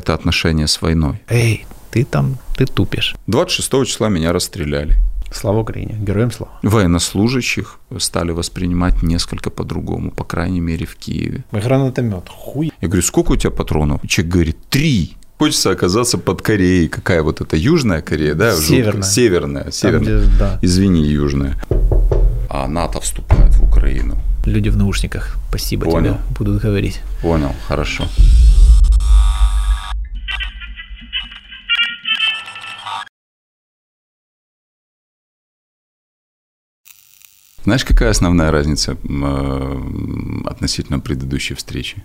это отношение с войной. Эй, ты там, ты тупишь. 26 числа меня расстреляли. Слава Украине, героям слава. Военнослужащих стали воспринимать несколько по-другому, по крайней мере в Киеве. Гранатомет, хуй. Я говорю, сколько у тебя патронов? Человек говорит, три. Хочется оказаться под Кореей. Какая вот это Южная Корея, да? Северная. Северная, северная. где, да. Извини, Южная. А НАТО вступает в Украину. Люди в наушниках, спасибо Понял. тебе, будут говорить. Понял, хорошо. Знаешь, какая основная разница э, относительно предыдущей встречи?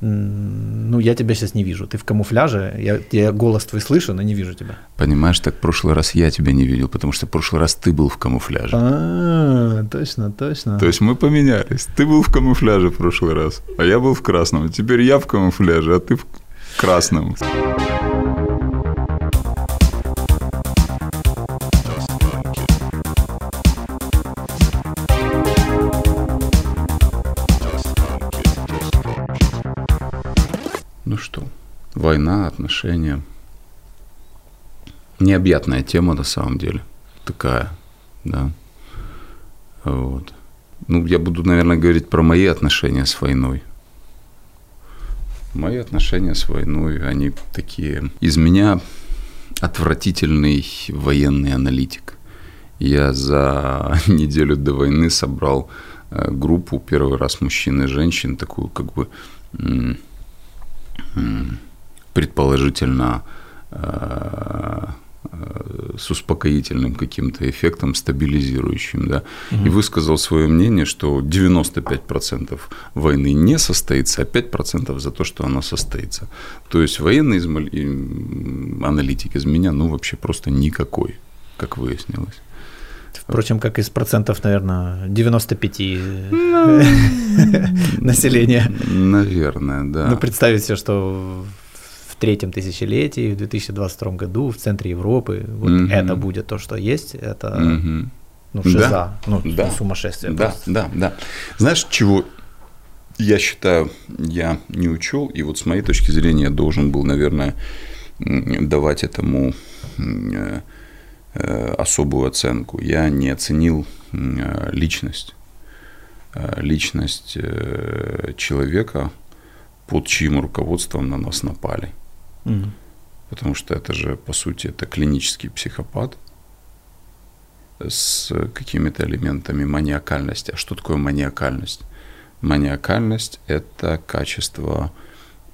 Ну, я тебя сейчас не вижу. Ты в камуфляже, я, я голос твой слышу, но не вижу тебя. Понимаешь, так в прошлый раз я тебя не видел, потому что в прошлый раз ты был в камуфляже. А, точно, точно. То есть мы поменялись. Ты был в камуфляже в прошлый раз, а я был в красном. Теперь я в камуфляже, а ты в красном. Война, отношения. Необъятная тема на самом деле. Такая, да. Вот. Ну, я буду, наверное, говорить про мои отношения с войной. Мои отношения с войной, они такие... Из меня отвратительный военный аналитик. Я за неделю до войны собрал э, группу, первый раз мужчин и женщин, такую как бы предположительно э, э, с успокоительным каким-то эффектом, стабилизирующим, да, и высказал свое мнение, что 95% войны не состоится, а 5% за то, что она состоится. То есть военный измал- и- аналитик из меня, ну, вообще просто никакой, как выяснилось. Впрочем, как из процентов, наверное, 95 населения. Наверное, да. Ну, представить себе, что третьем тысячелетии, в 2022 году в центре Европы вот Мгм. это будет то, что есть, это Мгм. ну, Да. шиза, ну, Да. сумасшествие Да, просто. да, да. Знаешь, чего я считаю, я не учел, и вот с моей точки зрения я должен был, наверное, давать этому э, э, особую оценку. Я не оценил э, личность. Личность человека, под чьим руководством на нас напали. Мгм. Потому что это же, по сути, это клинический психопат с какими-то элементами маниакальности. А что такое маниакальность? Маниакальность – это качество,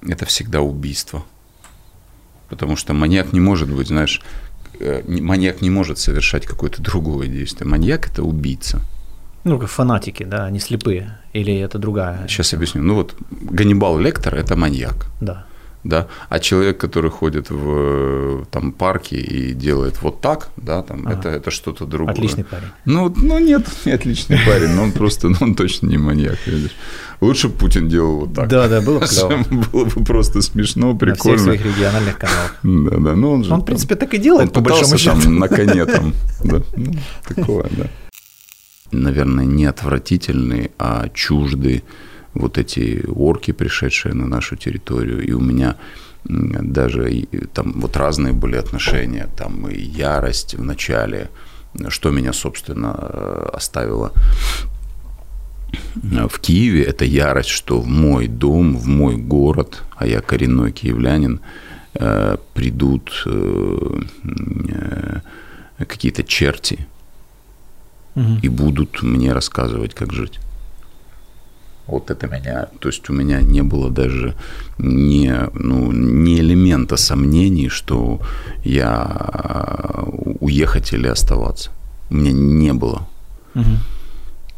это всегда убийство. Потому что маньяк не может быть, знаешь, э, маньяк не может совершать какое-то другое действие. Маньяк – это убийца. Ну, как фанатики, да, они слепые. Или это другая? Сейчас объясню. Ну вот Ганнибал Лектор – это маньяк. Да. Да, а человек, который ходит в там парке и делает вот так, да, там Ага. это это что-то другое. Отличный парень. Ну, ну нет, не отличный парень, но он просто, ну, он точно не маньяк, видишь. Лучше Путин делал вот так. Да, да, было бы. Было бы просто смешно, На всех прикольно. своих региональных каналах. Да, да, ну он же Он, в принципе, так и он делает, по большому счету. там на коне там, да, ну, такое, да. Наверное, не отвратительный, а чужды вот эти орки, пришедшие на нашу территорию, и у меня даже там вот разные были отношения, там и ярость в начале, что меня, собственно, э, оставило э, в Киеве, это ярость, что в мой дом, в мой город, а я коренной киевлянин, э, придут какие-то черти Мгм. и будут мне рассказывать, как жить. Вот это меня, то есть у меня не было даже ни, ну, ни элемента сомнений, что я уехать или оставаться. У меня не было. Мгм.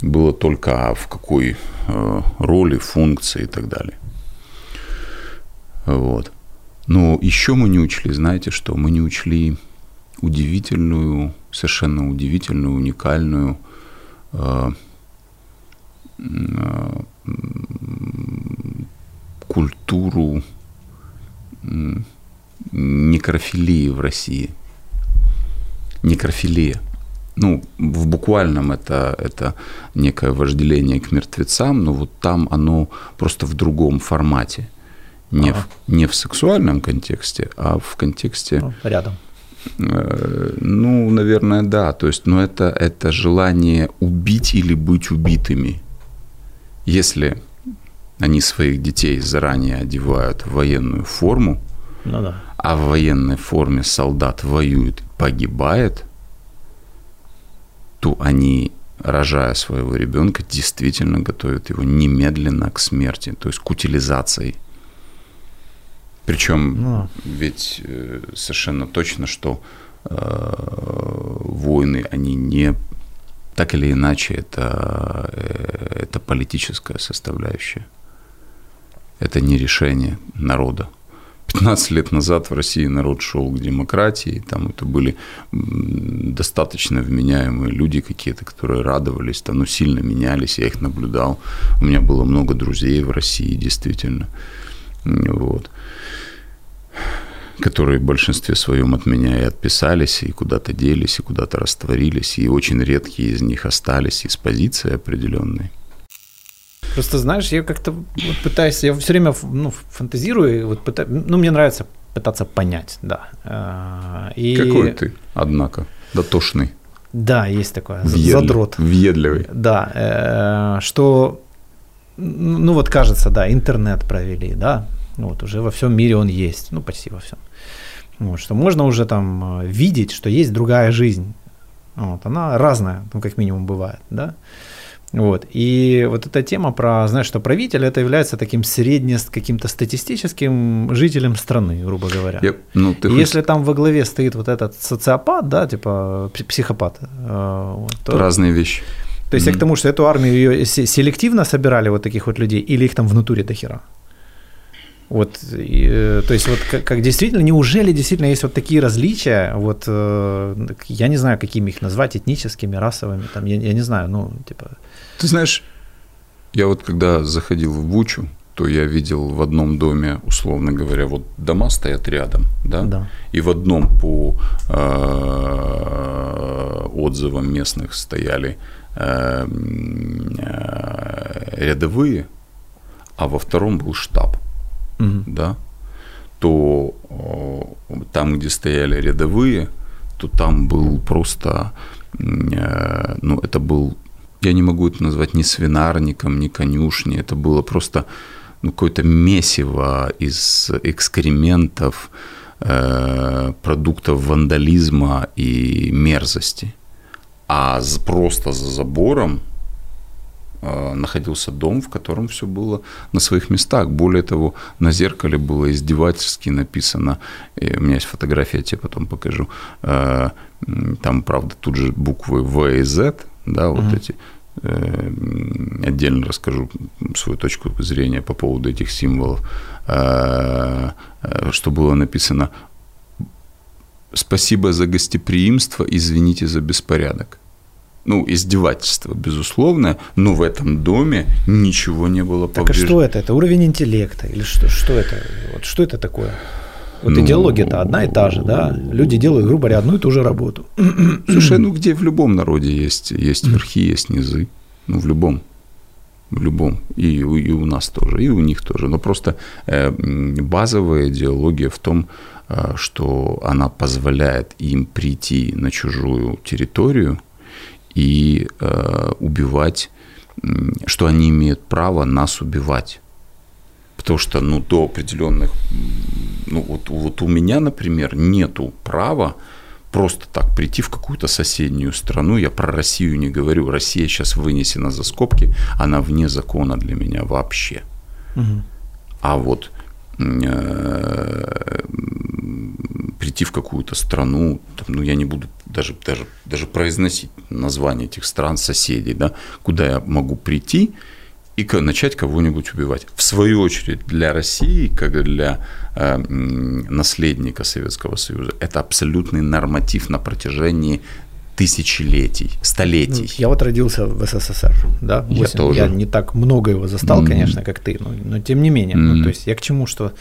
Было только а в какой э, роли, функции и так далее. Вот. Но еще мы не учли, знаете что? Мы не учли удивительную, совершенно удивительную, уникальную э, э, культуру некрофилии в России. Некрофилия. Ну, в буквальном это, это некое вожделение к мертвецам, но вот там оно просто в другом формате. Не, ага. в, не в сексуальном контексте, а в контексте... Ну, рядом. Э, ну, наверное, да. То есть, ну, это, это желание убить или быть убитыми. Если они своих детей заранее одевают в военную форму, ну, да. а в военной форме солдат воюет, погибает, то они, рожая своего ребенка, действительно готовят его немедленно к смерти, то есть к утилизации. Причем ну. ведь э, совершенно точно, что э, войны, они не так или иначе, это, э, это политическая составляющая. Это не решение народа. 15 лет назад в России народ шел к демократии, там это были достаточно вменяемые люди какие-то, которые радовались, там, ну, сильно менялись, я их наблюдал. У меня было много друзей в России, действительно. Вот которые в большинстве своем от меня и отписались, и куда-то делись, и куда-то растворились, и очень редкие из них остались из позиции определенной. Просто знаешь, я как-то вот пытаюсь, я все время ну, фантазирую, вот пытаюсь, ну мне нравится пытаться понять, да. А, и... Какой ты, однако, дотошный. Да, есть такое, Въедли, задрот. Въедливый. Да, э, что, ну вот кажется, да, интернет провели, да, вот уже во всем мире он есть, ну почти во всем. Вот, что можно уже там э, видеть, что есть другая жизнь. Вот, она разная, ну, как минимум бывает, да. Вот. И вот эта тема про, знаешь, что правитель это является таким средне каким-то статистическим жителем страны, грубо говоря. Я, ну, ты если там во главе стоит вот этот социопат, да, типа психопат, э, вот, то... разные вещи. То есть mm-hmm. я к тому, что эту армию ее селективно собирали вот таких вот людей, или их там внутри до хера? Вот, и, э, то есть вот как, как действительно, неужели действительно есть вот такие различия, вот э, я не знаю, какими их назвать, этническими, расовыми, там, я, я не знаю, ну, типа... Ты знаешь, я вот когда заходил в Бучу, то я видел в одном доме, условно говоря, вот дома стоят рядом, да, да. и в одном по э, отзывам местных стояли э, э, рядовые, а во втором был штаб угу. да, то там, где стояли рядовые, то там был просто, э, ну, это был, я не могу это назвать ни свинарником, ни конюшней, это было просто ну, какое-то месиво из экскрементов, э, продуктов вандализма и мерзости. А просто за забором Э, находился дом, в котором все было на своих местах. Более того, на зеркале было издевательски написано, у меня есть фотография, я тебе потом покажу, э, там, правда, тут же буквы В и Z, да, вот mm-hmm. эти, э, отдельно расскажу свою точку зрения по поводу этих символов, что было написано «Спасибо за гостеприимство, извините за беспорядок» ну, издевательство, безусловно, но в этом доме ничего не было повреждено. Так а что это? Это уровень интеллекта? Или что, что это? Вот что это такое? Вот ну, идеология-то одна и та же, да? Люди делают, грубо говоря, одну и ту же работу. Слушай, ну где в любом народе есть, есть верхи, есть низы. Ну, в любом. В любом. И, и у нас тоже, и у них тоже. Но просто э, базовая идеология в том, э, что она позволяет им прийти на чужую территорию – и э, убивать, что они имеют право нас убивать. Потому что ну, до определенных, ну вот, вот у меня, например, нету права просто так прийти в какую-то соседнюю страну. Я про Россию не говорю. Россия сейчас вынесена за скобки, она вне закона для меня вообще. Угу. А вот прийти в какую-то страну, там, ну я не буду даже, даже, даже произносить название этих стран, соседей, да, куда я могу прийти и начать кого-нибудь убивать. В свою очередь, для России, как для э, наследника Советского Союза, это абсолютный норматив на протяжении тысячелетий, столетий. Ну, я вот родился в СССР, да, 8, я, тоже. я не так много его застал, mm-hmm. конечно, как ты, но, но тем не менее, mm-hmm. ну, то есть я к чему, что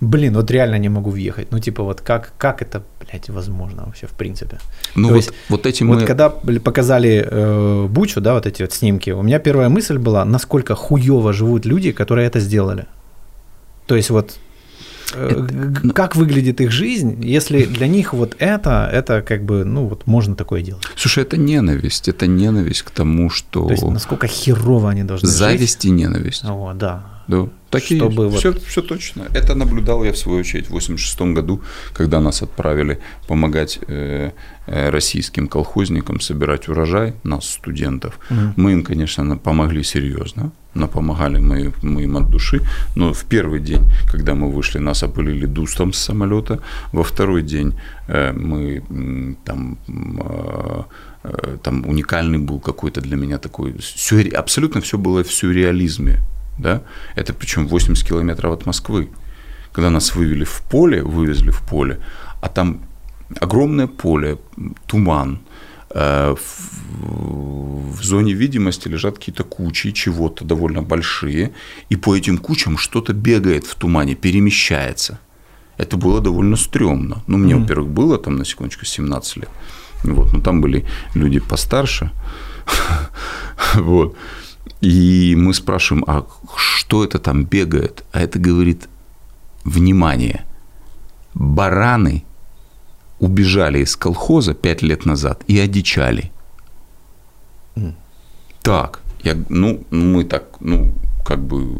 блин, вот реально не могу въехать. Ну, типа, вот как, как это, блядь, возможно вообще, в принципе? Ну, То вот, есть, вот эти мы... Вот когда показали э, Бучу, да, вот эти вот снимки, у меня первая мысль была, насколько хуево живут люди, которые это сделали. То есть вот это, как выглядит их жизнь, если для них вот это, это как бы, ну вот можно такое делать. Слушай, это ненависть, это ненависть к тому, что... То есть насколько херово они должны Зависть жить. и ненависть. О, да. Да, так Чтобы и вот- все, все точно. Это наблюдал я в свою очередь в 86 году, когда нас отправили помогать э, э, российским колхозникам собирать урожай, нас, студентов. Мгм. Мы им, конечно, помогли серьезно, но помогали мы, мы им от души. Но в первый день, когда мы вышли, нас опылили дустом с самолета. Во второй день э, мы там э, э, там уникальный был какой-то для меня такой сюрре- абсолютно все было в сюрреализме, да. Это причем 80 километров от Москвы, когда нас вывели в поле, вывезли в поле, а там огромное поле, туман, э, в, зоне видимости лежат какие-то кучи чего-то довольно большие, и по этим кучам что-то бегает в тумане, перемещается. Это было довольно стрёмно. Ну, мне, Мгм. во-первых, было там, на секундочку, 17 лет. Вот, но там были люди постарше. Вот. И мы спрашиваем, а что это там бегает? А это говорит, внимание, бараны убежали из колхоза пять лет назад и одичали. М. Так, я, ну, мы так, ну, как бы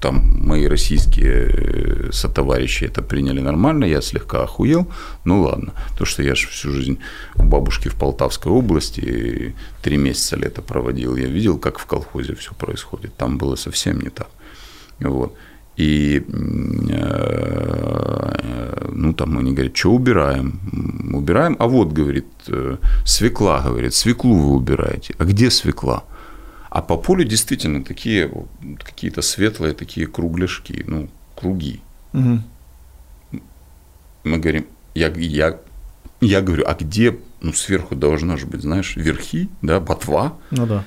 там мои российские э, сотоварищи это приняли нормально, я слегка охуел, ну ладно, то, что я же всю жизнь у бабушки в Полтавской области три месяца лета проводил, я видел, как в колхозе все происходит, там было совсем не так, вот. И, м, э, ну, там они говорят, что убираем? Убираем, а вот, говорит, э, свекла, говорит, свеклу вы убираете. А где свекла? А по полю действительно такие какие-то светлые такие кругляшки, ну, круги. Мгм. Мы говорим, я, я, я говорю, а где, ну, сверху должна же быть, знаешь, верхи, да, ботва. Ну да.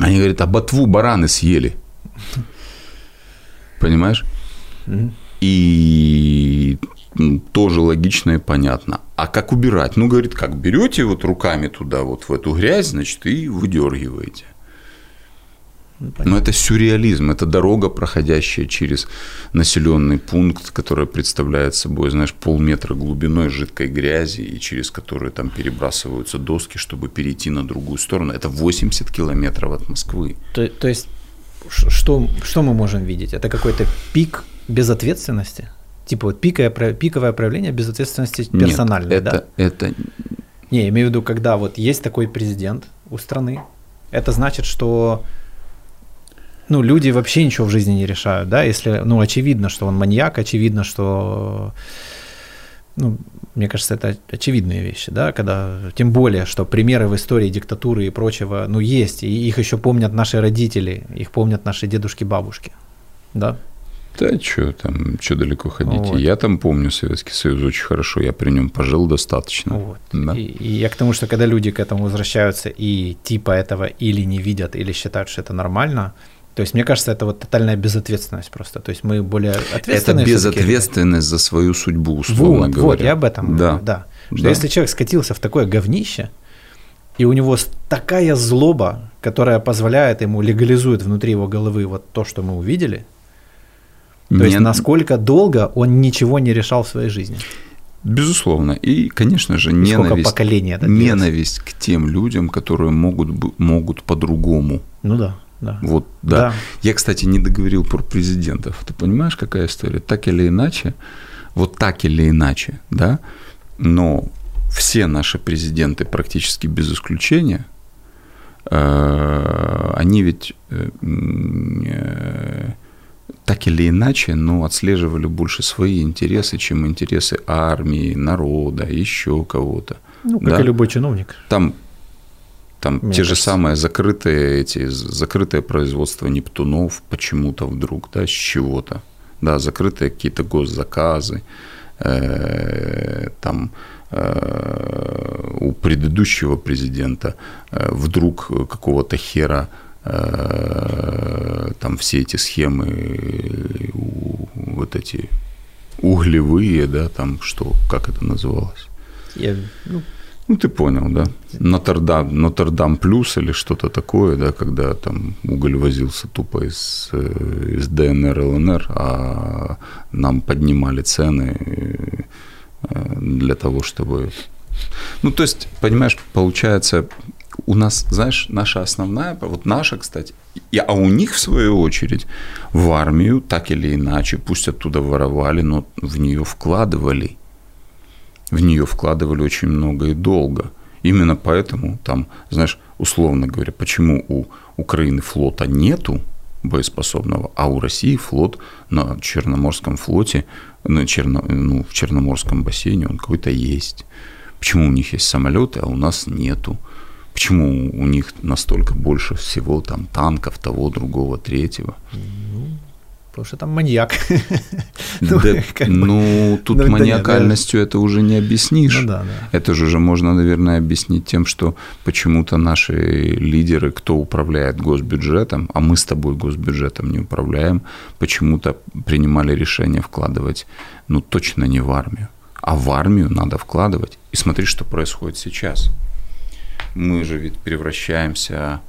Они говорят, а ботву бараны съели. Понимаешь? И тоже логично и понятно. А как убирать? Ну, говорит, как берете вот руками туда, вот в эту грязь, значит, и выдергиваете. Ну, понятно. Но это сюрреализм, это дорога, проходящая через населенный пункт, которая представляет собой, знаешь, полметра глубиной жидкой грязи, и через которую там перебрасываются доски, чтобы перейти на другую сторону. Это 80 километров от Москвы. То, то есть, что, что мы можем видеть? Это какой-то пик безответственности? Типа вот пиковое, пиковое проявление безответственности персональной, Нет, да? это, это Не, я имею в виду, когда вот есть такой президент у страны, это значит, что ну, люди вообще ничего в жизни не решают, да, если, ну, очевидно, что он маньяк, очевидно, что, ну, мне кажется, это очевидные вещи, да, когда, тем более, что примеры в истории диктатуры и прочего, ну, есть, и их еще помнят наши родители, их помнят наши дедушки, бабушки, да, Да, что там, что далеко ходить. Вот. Я там помню Советский Союз очень хорошо, я при нем пожил достаточно. Вот. Да. И, и я к тому, что когда люди к этому возвращаются и типа этого или не видят, или считают, что это нормально, то есть мне кажется, это вот тотальная безответственность просто. То есть мы более Это ответственные. всё-таки безответственность за свою судьбу, условно Вот, говоря. вот, я об этом Да. говорю, да. Что Да. если человек скатился в такое говнище, и у него такая злоба, которая позволяет ему, легализует внутри его головы вот то, что мы увидели, то есть Не- насколько долго он ничего не решал в своей жизни. Безусловно. И, конечно же, И ненависть, поколений это ненависть к тем людям, которые могут, могут по-другому. Ну да, да. Вот, да. Да. Я, кстати, не договорил про президентов. Ты понимаешь, какая история? Так или иначе, вот так или иначе, да, но все наши президенты практически без исключения, э, они ведь э, э, так или иначе, ну, отслеживали больше свои интересы, чем интересы армии, народа, еще кого-то. Ну, как Да. и любой чиновник. Там, там Мне те же самые закрытые эти закрытое производство Нептунов почему-то вдруг, да, с чего-то, да, закрытые какие-то госзаказы, э, там э, у предыдущего президента э, вдруг какого-то хера там все эти схемы э, вот эти углевые, да, там что, как это называлось? Я, ну, Ну, ты понял, да. Нотр-Дам, Нотр-Дам плюс или что-то такое, да, когда там уголь возился тупо из, э, из ДНР, ЛНР, а нам поднимали цены э, для того, чтобы... Ну, то есть, понимаешь, получается, у нас, знаешь, наша основная, вот наша, кстати, и, а у них, в свою очередь, в армию, так или иначе, пусть оттуда воровали, но в нее вкладывали. В нее вкладывали очень много и долго. Именно поэтому там, знаешь, условно говоря, почему у Украины флота нету боеспособного, а у России флот на Черноморском флоте, на Черно, ну, в Черноморском бассейне он какой-то есть. Почему у них есть самолеты, а у нас нету? Почему у них настолько больше всего там танков, того, другого, третьего? Ну, потому что там маньяк. ну, да, ну, тут ну, маниакальностью да, это уже не объяснишь. Ну, да, да. Это же уже можно, наверное, объяснить тем, что почему-то наши лидеры, кто управляет госбюджетом, а мы с тобой госбюджетом не управляем, почему-то принимали решение вкладывать, ну, точно не в армию. А в армию надо вкладывать. И смотри, что происходит сейчас мы же ведь превращаемся,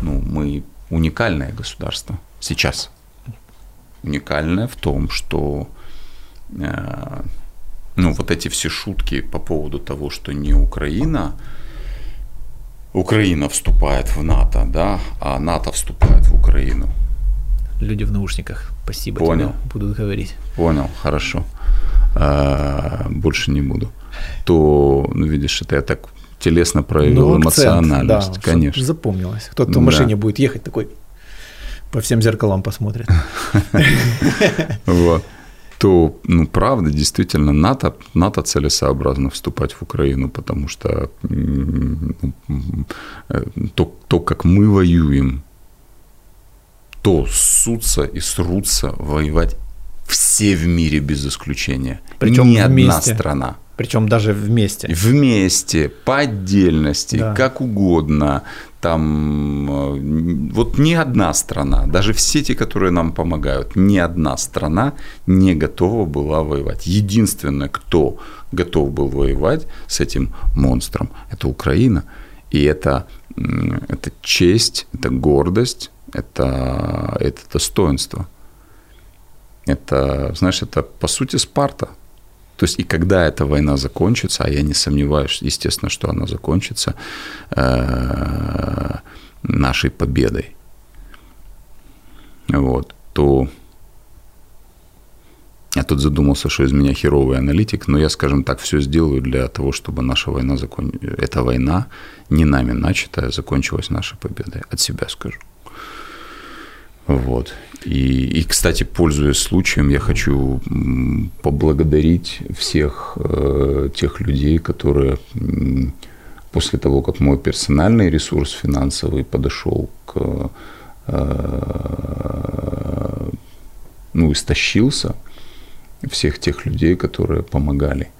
ну, мы уникальное государство сейчас. Уникальное в том, что э, ну, вот эти все шутки по поводу того, что не Украина, Украина вступает в НАТО, да, а НАТО вступает в Украину. Люди в наушниках, спасибо Понял. будут говорить. Понял, хорошо. А, больше не буду. То, ну, видишь, это я так телесно проявил ну, эмоциональность, да, конечно. Запомнилось. Кто-то в машине да. будет ехать такой, по всем зеркалам посмотрит. Вот. То, ну, правда, действительно, НАТО, НАТО целесообразно вступать в Украину, потому что то, то, как мы воюем, то ссутся и срутся воевать все в мире без исключения. Причем Ни одна страна. Причем даже вместе. Вместе, по отдельности, да. как угодно. Там э, вот ни одна страна, даже все те, которые нам помогают, ни одна страна не готова была воевать. Единственное, кто готов был воевать с этим монстром, это Украина. И это, это честь, это гордость, это, это достоинство. Это, знаешь, это по сути Спарта. То есть и когда эта война закончится, а я не сомневаюсь, естественно, что она закончится э, нашей победой, вот, то я тут задумался, что из меня херовый аналитик, но я, скажем так, все сделаю для того, чтобы наша война закон... эта война не нами начатая закончилась нашей победой. От себя скажу. Вот. И, и, кстати, пользуясь случаем, я хочу поблагодарить всех э, тех людей, которые после того, как мой персональный ресурс финансовый подошел к э, ну, истощился, всех тех людей, которые помогали.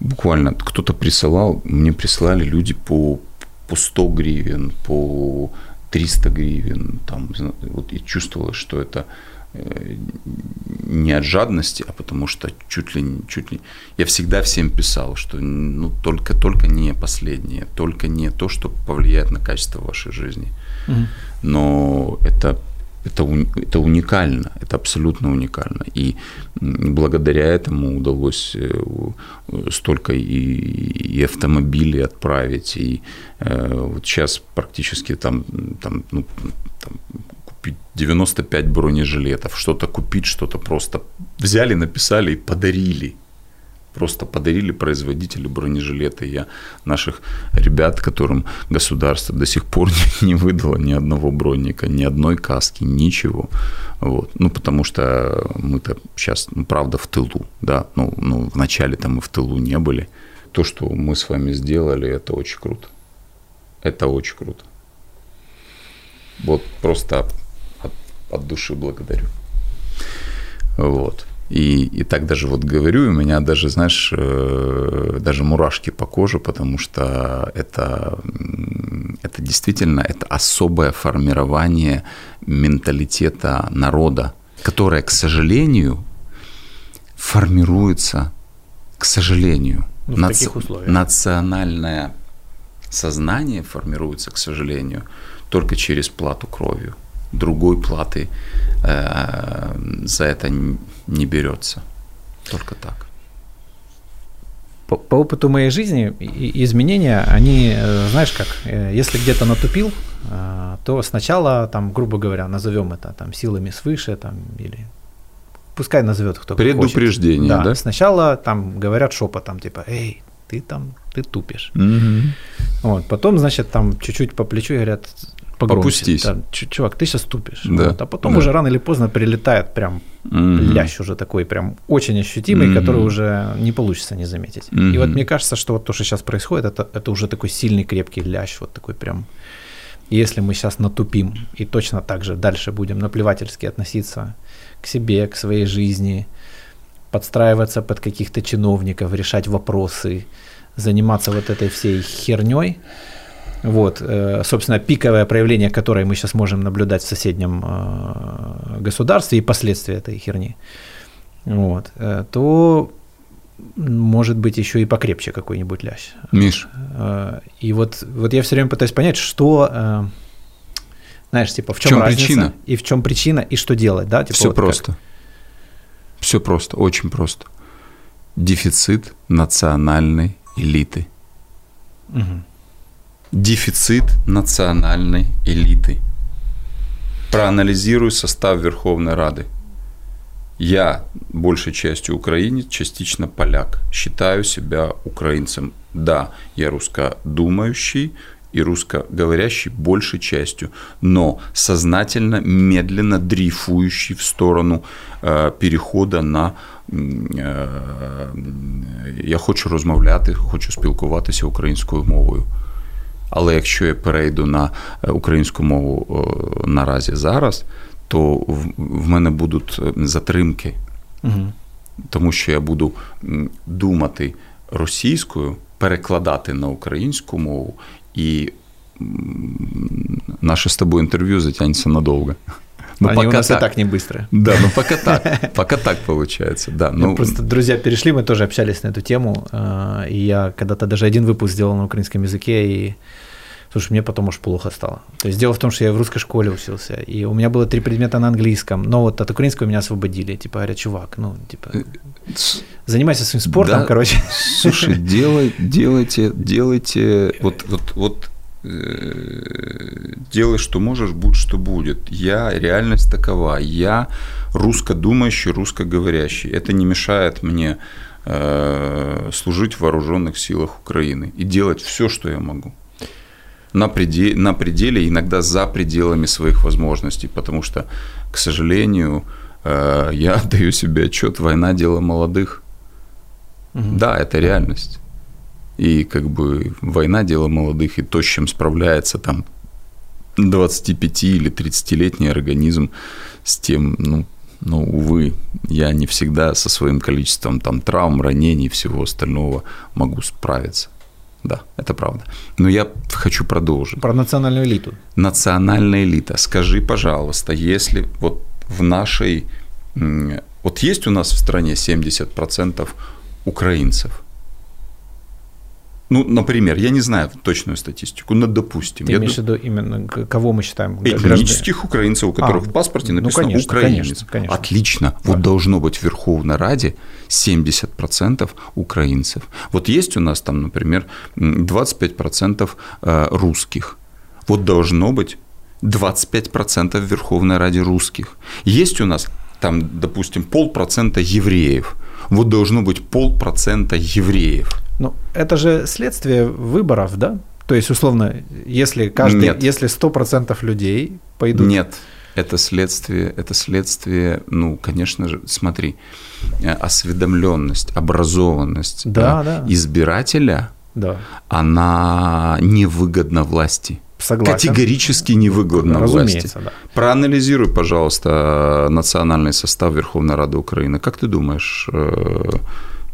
Буквально кто-то присылал, мне прислали люди по, по 100 гривен, по 300 гривен, там, вот, и чувствовалось, что это э, не от жадности, а потому что чуть ли, чуть ли... Я всегда всем писал, что ну, только, только не последнее, только не то, что повлияет на качество вашей жизни. Угу. Но это это, это уникально, это абсолютно уникально. И благодаря этому удалось э, столько и, и автомобилей отправить, и э, вот сейчас практически там, там, ну, там купить 95 бронежилетов, что-то купить, что-то просто взяли, написали и подарили просто подарили производителю бронежилеты. Я наших ребят, которым государство до сих пор не выдало ни одного бронника, ни одной каски, ничего. Вот. Ну, потому что мы-то сейчас, ну, правда, в тылу, да, ну, ну, вначале-то мы в тылу не были. То, что мы с вами сделали, это очень круто. Это очень круто. Вот просто от, от души благодарю. Вот. И, и так даже вот говорю, у меня даже, знаешь, э, даже мурашки по коже, потому что это, это действительно это особое формирование менталитета народа, которое, к сожалению, формируется, к сожалению, ну, в Нац... таких условиях. Национальное сознание формируется, к сожалению, только через плату кровью. Другой платы э, за это не берется. Только так. По, по опыту моей жизни изменения, они, э, знаешь как, э, если где-то натупил, э, то сначала, там, грубо говоря, назовем это там силами свыше, там, или пускай назовет кто Предупреждение, да, да? Сначала там говорят шепотом, типа, эй, ты там, ты тупишь. Угу. Вот, потом, значит, там чуть-чуть по плечу говорят, погромче. Попустись. Там, чувак, ты сейчас тупишь. Да. Вот, а потом да. уже рано или поздно прилетает прям угу. лящ уже такой прям очень ощутимый, угу. который уже не получится не заметить. Угу. И вот мне кажется, что вот то, что сейчас происходит, это, это уже такой сильный крепкий лящ, вот такой прям если мы сейчас натупим и точно так же дальше будем наплевательски относиться к себе, к своей жизни, подстраиваться под каких-то чиновников, решать вопросы, заниматься вот этой всей херней, вот, э, собственно, пиковое проявление, которое мы сейчас можем наблюдать в соседнем э, государстве и последствия этой херни, вот, э, то может быть еще и покрепче какой-нибудь лящ. Миш. И вот, вот я все время пытаюсь понять, что, знаешь, типа, в чем, в чем разница, причина? и в чем причина, и что делать, да? Типа, все вот просто. Как... Все просто, очень просто. Дефицит национальной элиты. Угу дефицит национальной элиты. Проанализирую состав Верховной Рады. Я большей частью украинец, частично поляк. Считаю себя украинцем. Да, я русскодумающий и русскоговорящий большей частью, но сознательно, медленно дрейфующий в сторону э, перехода на э, я хочу розмовляти, хочу спілкуватися українською мовою. Але якщо я перейду на е, українську мову наразі зараз, то в мене будуть е, затримки, угу. тому що я буду думати російською, перекладати на українську мову, і наше з тобою інтерв'ю затягнеться надовго. Ну, Они пока у нас так. и так не быстрые. Да, ну пока так. Пока так получается, да. Ну, просто друзья перешли, мы тоже общались на эту тему. Э, и я когда-то даже один выпуск сделал на украинском языке, и Слушай, мне потом уж плохо стало. То есть дело в том, что я в русской школе учился, и у меня было три предмета на английском, но вот от украинского меня освободили. Типа говорят, чувак, ну, типа, э, занимайся своим спортом, да, короче. Слушай, делай, делайте, делайте, вот, вот, вот э, делай, что можешь, будь что будет. Я, реальность такова. Я русскодумающий, русскоговорящий. Это не мешает мне э, служить в вооруженных силах Украины и делать все, что я могу на пределе, на пределе, иногда за пределами своих возможностей, потому что, к сожалению, э, я отдаю себе отчет, война – дело молодых. Угу. Да, это реальность. И как бы война – дело молодых, и то, с чем справляется там 25 или 30-летний организм, с тем, ну, ну, увы, я не всегда со своим количеством там травм, ранений и всего остального могу справиться. Да, это правда. Но я хочу продолжить. Про национальную элиту. Национальная элита. Скажи, пожалуйста, если вот в нашей... Вот есть у нас в стране 70% украинцев. Ну, например, я не знаю точную статистику, но допустим. Ты имеешь в виду именно кого мы считаем Этнических украинцев, у которых а, в паспорте ну, написано ну, конечно, украинец. Конечно, конечно. Отлично. Да. Вот должно быть в Верховной Раде 70% украинцев. Вот есть у нас там, например, 25% э, русских. Вот должно быть 25% в Верховной Раде русских. Есть у нас там, допустим, полпроцента евреев. Вот должно быть полпроцента евреев. Ну, это же следствие выборов, да? То есть, условно, если каждый, Нет. если 100% людей пойдут... Нет, это следствие, это следствие, ну, конечно же, смотри, э, осведомленность, образованность да, да. избирателя, да. она невыгодна власти. Согласен. Категорически невыгодно власти. Да. Проанализируй, пожалуйста, национальный состав Верховной Рады Украины. Как ты думаешь, э,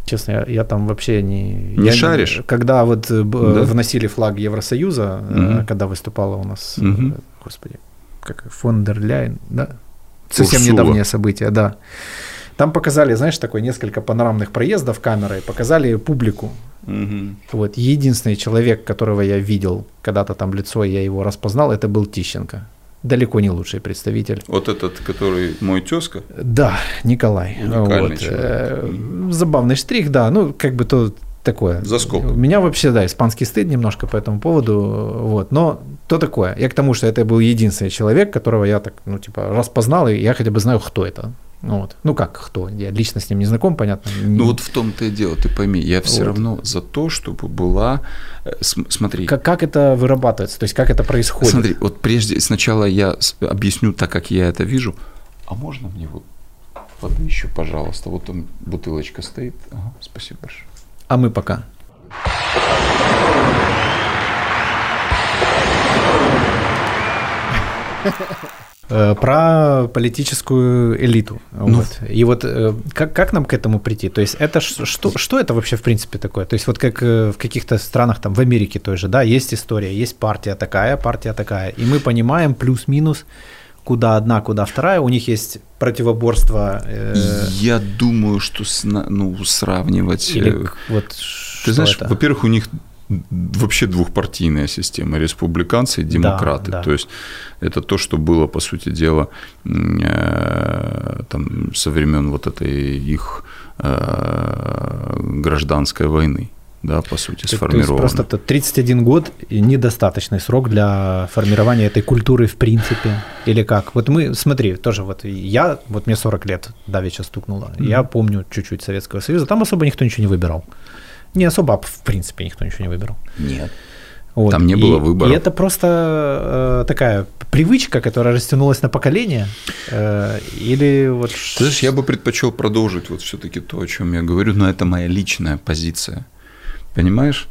Честно, я, я там вообще не... Не я, шаришь? Когда вот э, да? вносили флаг Евросоюза, угу. когда выступала у нас, угу. господи, как фон дер Ляйн, да? Совсем Урсула. недавнее событие, да. Там показали, знаешь, такой несколько панорамных проездов камерой, показали публику. Мгм. Вот единственный человек, которого я видел когда-то там лицо, я его распознал, это был Тищенко. Далеко не лучший представитель. Вот этот, который мой тезка. Да, Николай. Уникальный Вот, человек. э, Забавный штрих, да. Ну, как бы то такое. За скобкой. У меня вообще, да, испанский стыд немножко по этому поводу. Вот. Но то такое. Я к тому, что это был единственный человек, которого я так, ну, типа, распознал, и я хотя бы знаю, кто это. Ну, вот. ну как кто? Я лично с ним не знаком, понятно. Ну вот в том-то и дело, ты пойми, я все Вот. равно за то, чтобы была... э, см- Смотри, Как, как это вырабатывается? То есть как это происходит? смотри, вот прежде, сначала я объясню так, как я это вижу. А можно мне вот воды еще, пожалуйста? Вот там бутылочка стоит. Ага, спасибо большое. А мы пока. Э, Про политическую элиту. Ну. Вот. И вот э, как, как нам к этому прийти? То есть это что, что это вообще в принципе такое? То есть вот как э, в каких-то странах, там в Америке той же, да, есть история, есть партия такая, партия такая. И мы понимаем плюс-минус, куда одна, куда вторая. У них есть противоборство. э, Я думаю, что сна- ну, сравнивать... или э, вот Ты знаешь, во-первых, у них вообще двухпартийная система, республиканцы и демократы. да. То есть это то, что было, по сути дела, э, там, со времен вот этой их э, гражданской войны, да, по сути, То- То есть сформировано. просто это 31 год недостаточный срок для формирования этой культуры в принципе. Или как? Вот мы, смотри, тоже вот я, вот мне 40 лет, давеча стукнуло. Я помню чуть-чуть Советского Союза, там особо никто ничего не выбирал. Не особо, а в принципе никто ничего не выбирал. Нет. Вот. Там не И- было выборов. И это просто э, такая привычка, которая растянулась на поколение. э, или вот... Знаешь, я бы предпочел продолжить вот все-таки то, о чем я говорю, но это моя личная позиция. Понимаешь,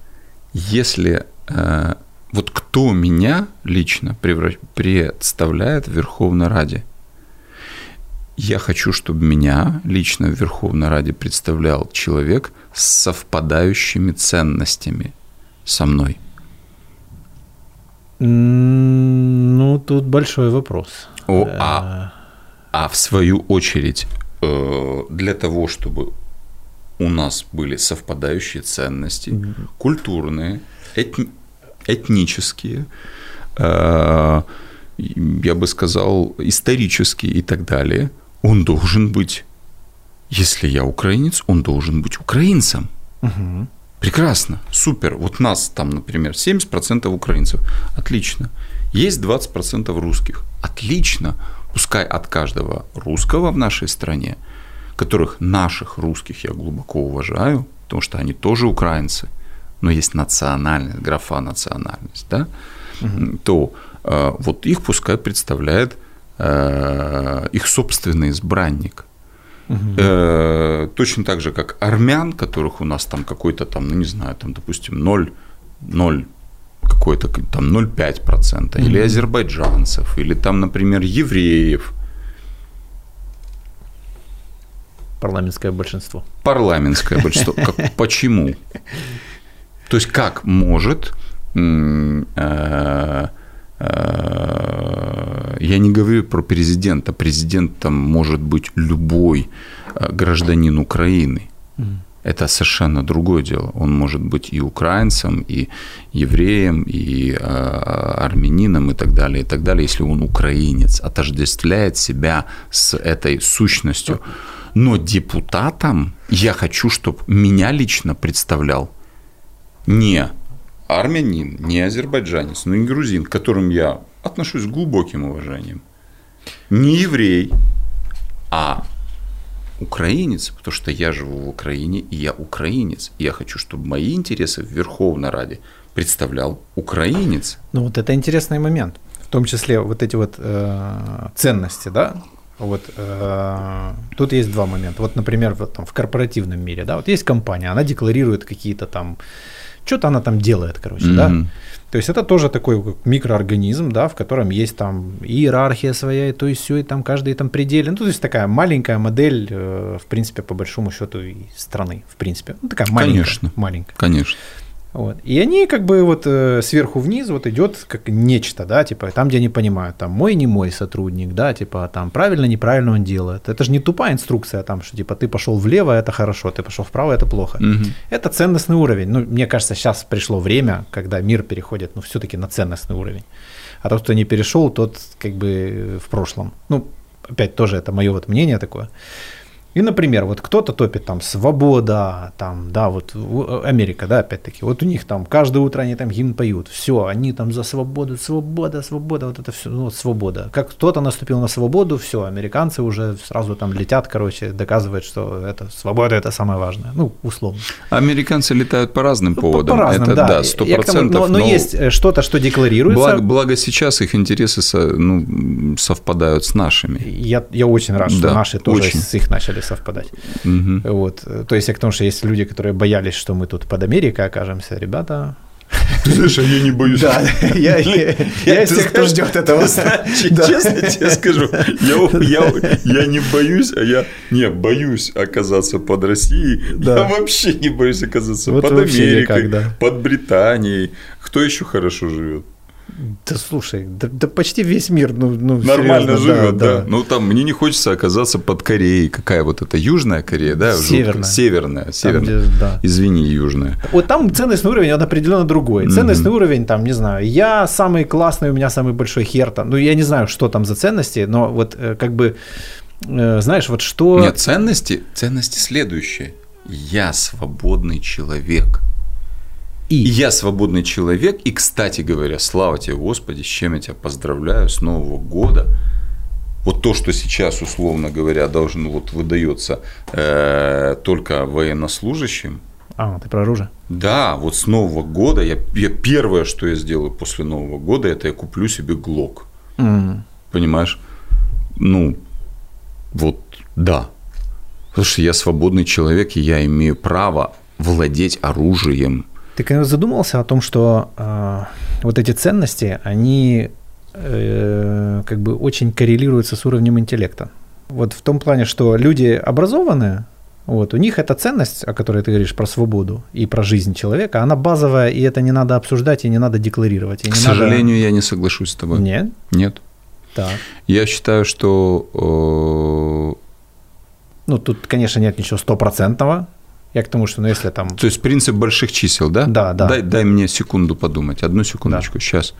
если э, вот кто меня лично представляет в Верховной Раде, я хочу, чтобы меня лично в Верховной Раде представлял человек с совпадающими ценностями со мной. Ну, тут большой вопрос. О, Э, а А в свою очередь, э, для того, чтобы у нас были совпадающие ценности, культурные, этни- этнические, э, я бы сказал, исторические и так далее, он должен быть, если я украинец, он должен быть украинцем. мгм. Прекрасно, супер. Вот нас там, например, 70% украинцев. Отлично. Есть 20% русских. Отлично. Пускай от каждого русского в нашей стране, которых наших русских я глубоко уважаю, потому что они тоже украинцы, но есть национальность, графа национальность, да, то э, вот их пускай представляет их собственный избранник. Э, точно так же, как армян, которых у нас там какой-то там, ну не знаю, там, допустим, 0, 0 какой-то там 0,5%, или азербайджанцев, или там, например, евреев, Парламентское большинство. парламентское большинство. Как- почему? То есть как может э, э, я не говорю про президента. Президентом может быть любой э, гражданин Украины. Это совершенно другое дело. Он может быть и украинцем, и евреем, и э, армянином, и так далее, и так далее, если он украинец, отождествляет себя с этой сущностью. Но депутатом я хочу, чтобы меня лично представлял не армянин, не азербайджанец, но и грузин, к которым я отношусь с глубоким уважением. Не еврей, а украинец, потому что я живу в Украине, и я украинец. И я хочу, чтобы мои интересы в Верховной Раде представлял украинец. Ну вот это интересный момент. В том числе вот эти вот э, ценности, да? Вот э, тут есть два момента. Вот, например, вот, там, в корпоративном мире, да, вот есть компания, она декларирует какие-то там, что-то она там делает, короче, да. Мгм. То есть это тоже такой микроорганизм, да, в котором есть там иерархия своя, и то и все, и там каждый там пределе. Ну, то есть такая маленькая модель, э, в принципе, по большому счету, и страны, в принципе. Ну, такая маленькая. Конечно. Маленькая. Конечно. Вот. И они как бы вот э, сверху вниз вот идет как нечто, да, типа там, где они понимают, там мой, не мой сотрудник, да, типа там правильно, неправильно он делает. Это же не тупая инструкция там, что типа ты пошел влево, это хорошо, ты пошел вправо, это плохо. Мгм. Это ценностный уровень. Ну, мне кажется, сейчас пришло время, когда мир переходит, ну, все-таки на ценностный уровень. А тот, кто не перешел, тот как бы в прошлом. Ну, опять тоже это мое вот мнение такое. И, например, вот кто-то топит там свобода, там, да, вот в- Америка, да, опять-таки, вот у них там каждое утро они там гимн поют, все, они там за свободу, свобода, свобода, вот это все, ну, вот свобода. Как кто-то наступил на свободу, все, американцы уже сразу там летят, короче, доказывают, что это свобода, это самое важное, ну, условно. Американцы летают по разным Ну, по- поводам. по-разному, это да. да, сто Я к тому- процентов. Но, но есть э, что-то, что декларируется. Благо, благо сейчас их интересы со- ну, совпадают с нашими. Я, я очень рад, что Да, наши тоже очень. с их начали совпадать. Мгм. Вот. То есть я к тому, что есть люди, которые боялись, что мы тут под Америкой окажемся, ребята. Ты знаешь, а я не боюсь. Да, я, я, я из тех, кто ждет этого. Честно тебе скажу, я, я, я не боюсь, а я не боюсь оказаться под Россией. Да. Я вообще не боюсь оказаться Вот под Америкой, никак, да. под Британией. Кто еще хорошо живет? Да слушай, да, да почти весь мир, ну, ну Нормально серьезно, живет, да, Ну там мне не хочется оказаться под Кореей. Какая вот это Южная Корея, да? Жутко. Северная. Северная. Там, Северная. где- да. Извини, Южная. Вот там ценностный уровень, он определенно другой. Ценностный уровень, там, не знаю, я самый классный, у меня самый большой хер там. Ну, я не знаю, что там за ценности, но вот э, как бы, э, знаешь, вот что... Нет, ценности, ценности следующие. Я свободный человек. И я свободный человек, и, кстати говоря, слава тебе, Господи, с чем я тебя поздравляю, с Нового года. Вот то, что сейчас, условно говоря, должно вот выдается э, только военнослужащим, А, ты про оружие? да, вот с Нового года я, я первое, что я сделаю после Нового года, это я куплю себе ГЛОК. М. Понимаешь? Ну, вот да. Потому что я свободный человек, и я имею право владеть оружием. Ты когда задумался о том, что э, вот эти ценности, они э, как бы очень коррелируются с уровнем интеллекта. Вот в том плане, что люди образованные, вот, у них эта ценность, о которой ты говоришь, про свободу и про жизнь человека, она базовая, и это не надо обсуждать, и не надо декларировать. И К сожалению, я не соглашусь с тобой. Надо... Нет? Нет. Так. Я считаю, что... Ну, тут, конечно, нет ничего стопроцентного. Я к тому, что, ну, если там... то есть принцип больших чисел, да? Да, да. Дай, дай мне секунду подумать. Одну секундочку, сейчас.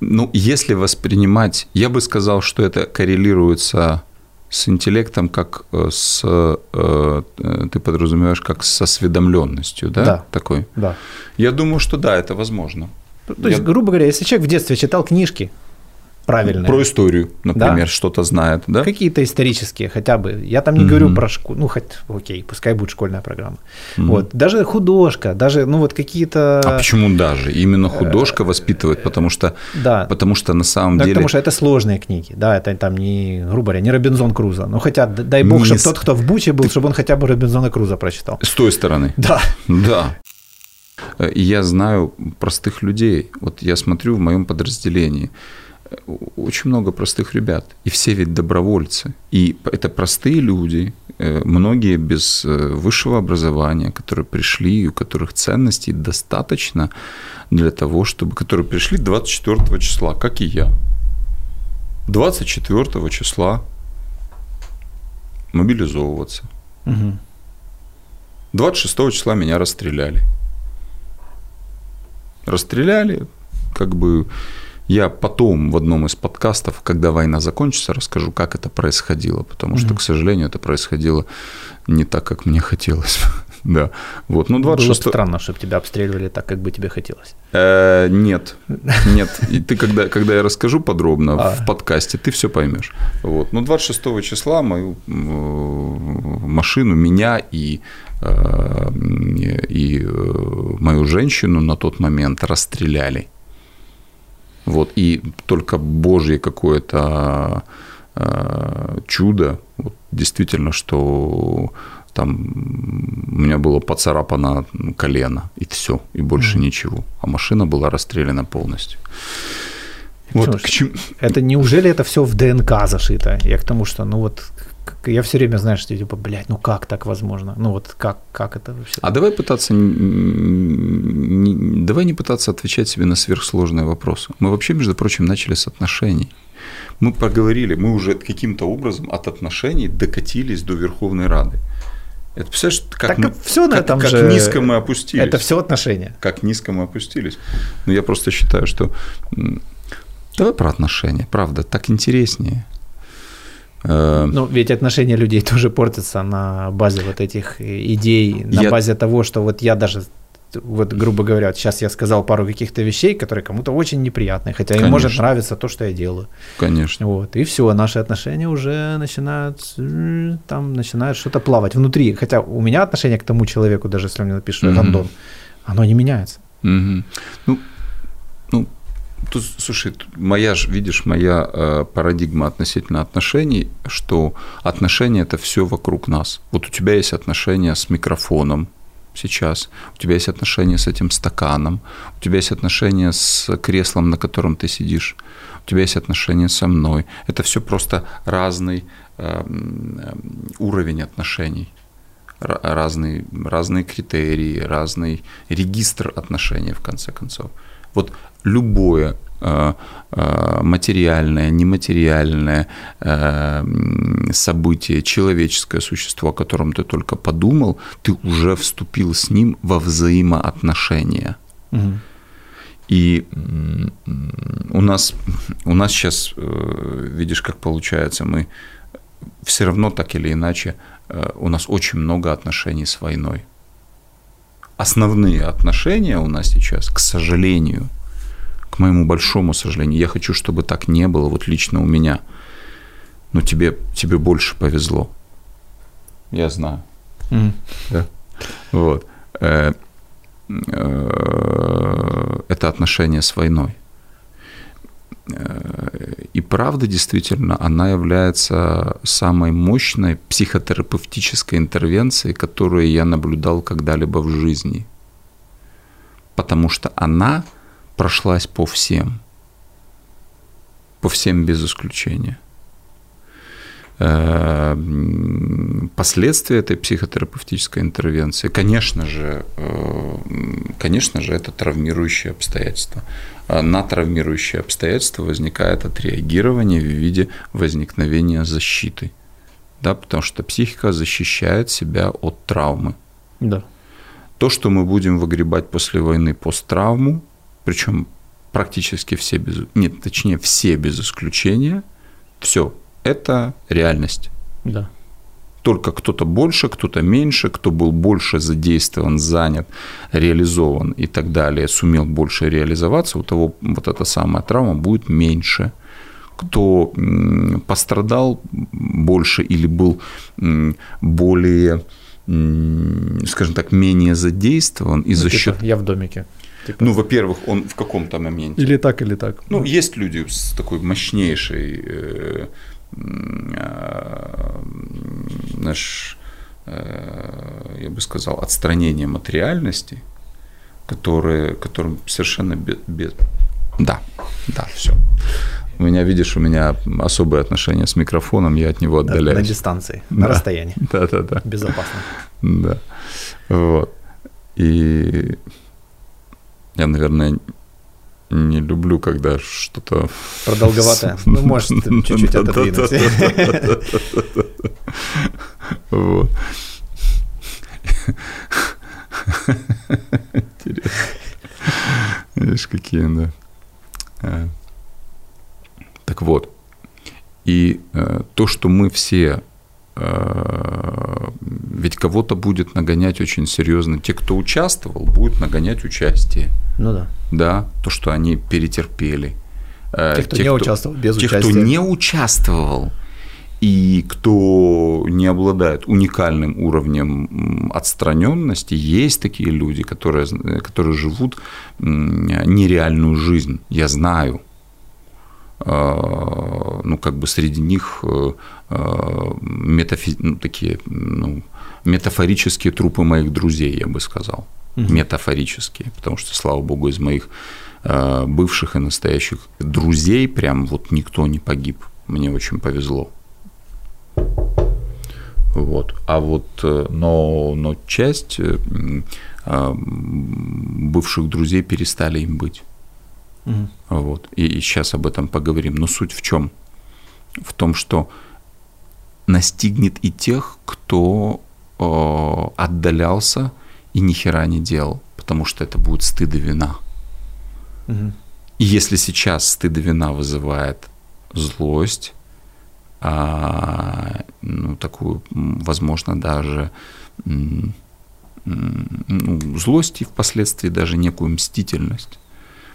Ну, если воспринимать... Я бы сказал, что это коррелируется с интеллектом, как э, с... э, э, Ты подразумеваешь, как с осведомленностью, да? Да. Такой. Да. Я думаю, что да, это возможно. То есть, Я- грубо говоря, если человек в детстве читал книжки правильные, Про историю, например, Да. что-то знает, да? какие-то исторические хотя бы. Я там не Мгм. говорю про школу, ну хоть, окей, пускай будет школьная программа. Мгм. Вот, даже художка, даже, ну вот какие-то... А почему даже? Именно художка воспитывает, потому что, Да. потому что на самом Да, деле... потому что это сложные книги, да, это там не, грубо говоря, не Робинзон Крузо. Ну, хотя, дай бог, Не чтобы тот, кто в Буче был, чтобы он хотя бы Робинзона Круза прочитал. С той стороны. Да. Да. Э, я знаю простых людей. Вот я смотрю в моем подразделении. Очень много простых ребят. И все ведь добровольцы. И это простые люди, э, многие без э, высшего образования, которые пришли, у которых ценностей достаточно для того, чтобы... Которые пришли 24 числа, как и я. 24 числа мобилизовываться. Мгм. 26 числа меня расстреляли. Расстреляли, как бы я потом в одном из подкастов, когда война закончится, расскажу, как это происходило, потому что, Мгм. к сожалению, это происходило не так, как мне хотелось. Да, вот, ну, Было 26... бы странно, чтобы тебя обстреливали так, как бы тебе хотелось. Э, нет, нет. И ты, когда, когда я расскажу подробно А. в подкасте, ты все поймешь. Вот. Ну, 26 числа мою э, машину, меня и, э, и мою женщину на тот момент расстреляли. Вот. И только Божье какое-то э, чудо, вот, действительно, что там у меня было поцарапано колено, и все, и больше Мгм. ничего. А машина была расстреляна полностью. Вот Слушай, к чему... Это неужели это все в ДНК зашито? Я к тому, что, ну вот, я все время, знаешь, типа, блядь, ну как так возможно? Ну вот как, как это вообще? А давай пытаться, не, давай не пытаться отвечать себе на сверхсложные вопросы. Мы вообще, между прочим, начали с отношений. Мы поговорили, мы уже каким-то образом от отношений докатились до Верховной Рады. Это представляешь, как, так мы, все на как, этом как же... низко мы опустились. Это все отношения. Как низко мы опустились. Но я просто считаю, что давай про отношения, правда, так интереснее. Э, ну, ведь отношения людей тоже портятся на базе вот этих идей, на я... базе того, что вот я даже вот, грубо говоря, вот сейчас я сказал пару каких-то вещей, которые кому-то очень неприятные, хотя Конечно. им может нравиться то, что я делаю. Конечно. Вот, и все, наши отношения уже начинают, там, начинают что-то плавать внутри. Хотя у меня отношение к тому человеку, даже если он мне напишет, я оно не меняется. Угу. Ну, тут, слушай, моя же, видишь, моя э, парадигма относительно отношений, что отношения – это все вокруг нас. Вот у тебя есть отношения с микрофоном, сейчас, у тебя есть отношения с этим стаканом, у тебя есть отношения с креслом, на котором ты сидишь, у тебя есть отношения со мной. Это все просто разный э, уровень отношений, разный, разные критерии, разный регистр отношений, в конце концов. Вот любое Э, э, материальное, нематериальное э, событие, человеческое существо, о котором ты только подумал, ты уже вступил с ним во взаимоотношения. Угу. И у нас, у нас сейчас, видишь, как получается, мы все равно так или иначе, у нас очень много отношений с войной. Основные отношения у нас сейчас, к сожалению, к моему большому сожалению. Я хочу, чтобы так не было, вот лично у меня. Но тебе, тебе больше повезло. Я знаю. Mm. Да? Вот. Э, э, это отношение с войной. Э, и правда, действительно, она является самой мощной психотерапевтической интервенцией, которую я наблюдал когда-либо в жизни. Потому что она прошлась по всем, по всем без исключения. Э, последствия этой психотерапевтической интервенции, конечно же, э, конечно же, это травмирующие обстоятельства. А на травмирующие обстоятельства возникает отреагирование в виде возникновения защиты. Да, потому что психика защищает себя от травмы. Да. То, что мы будем выгребать после войны посттравму, причем практически все без, нет, точнее все без исключения, все, это реальность. Да. Только кто-то больше, кто-то меньше, кто был больше задействован, занят, реализован и так далее, сумел больше реализоваться, у того вот эта самая травма будет меньше. Кто пострадал больше или был более, скажем так, менее задействован и ну, за типа, счет... Я в домике. Типа. Ну, во-первых, он в каком-то моменте. Или так, или так. Ну, есть люди с такой мощнейшей, э, э, знаешь, э, я бы сказал, отстранением от реальности, которые, которым совершенно без, без... Да, да, все. У меня, видишь, у меня особые отношения с микрофоном, я от него отдаляюсь. На дистанции, на да. расстоянии. Да, да, да. Безопасно. Да. Вот. И я, наверное, не люблю, когда что-то... Продолговатое. Ну, может, чуть-чуть отодвинуть. Вот. Интересно. Видишь, какие, да. А. Так вот. И э, то, что мы все ведь кого-то будет нагонять очень серьезно. Те, кто участвовал, будут нагонять участие. Ну да. Да, то, что они перетерпели. Э, те, кто те, не кто, участвовал, без те, участия. кто не участвовал и кто не обладает уникальным уровнем отстраненности, есть такие люди, которые, которые живут нереальную жизнь. Я знаю. Э, ну, как бы среди них э, метафи... ну, такие, ну, метафорические трупы моих друзей, я бы сказал. Угу. Метафорические, потому что, слава богу, из моих э, бывших и настоящих друзей прям вот никто не погиб. Мне очень повезло. Вот. А вот, э, но, но часть э, бывших друзей перестали им быть. Угу. Вот. И, и сейчас об этом поговорим. Но суть в чем? В том, что настигнет и тех, кто э, отдалялся и ни хера не делал, потому что это будет стыд и вина. Угу. И если сейчас стыд и вина вызывает злость, а, ну, такую, возможно, даже ну, злость и впоследствии даже некую мстительность.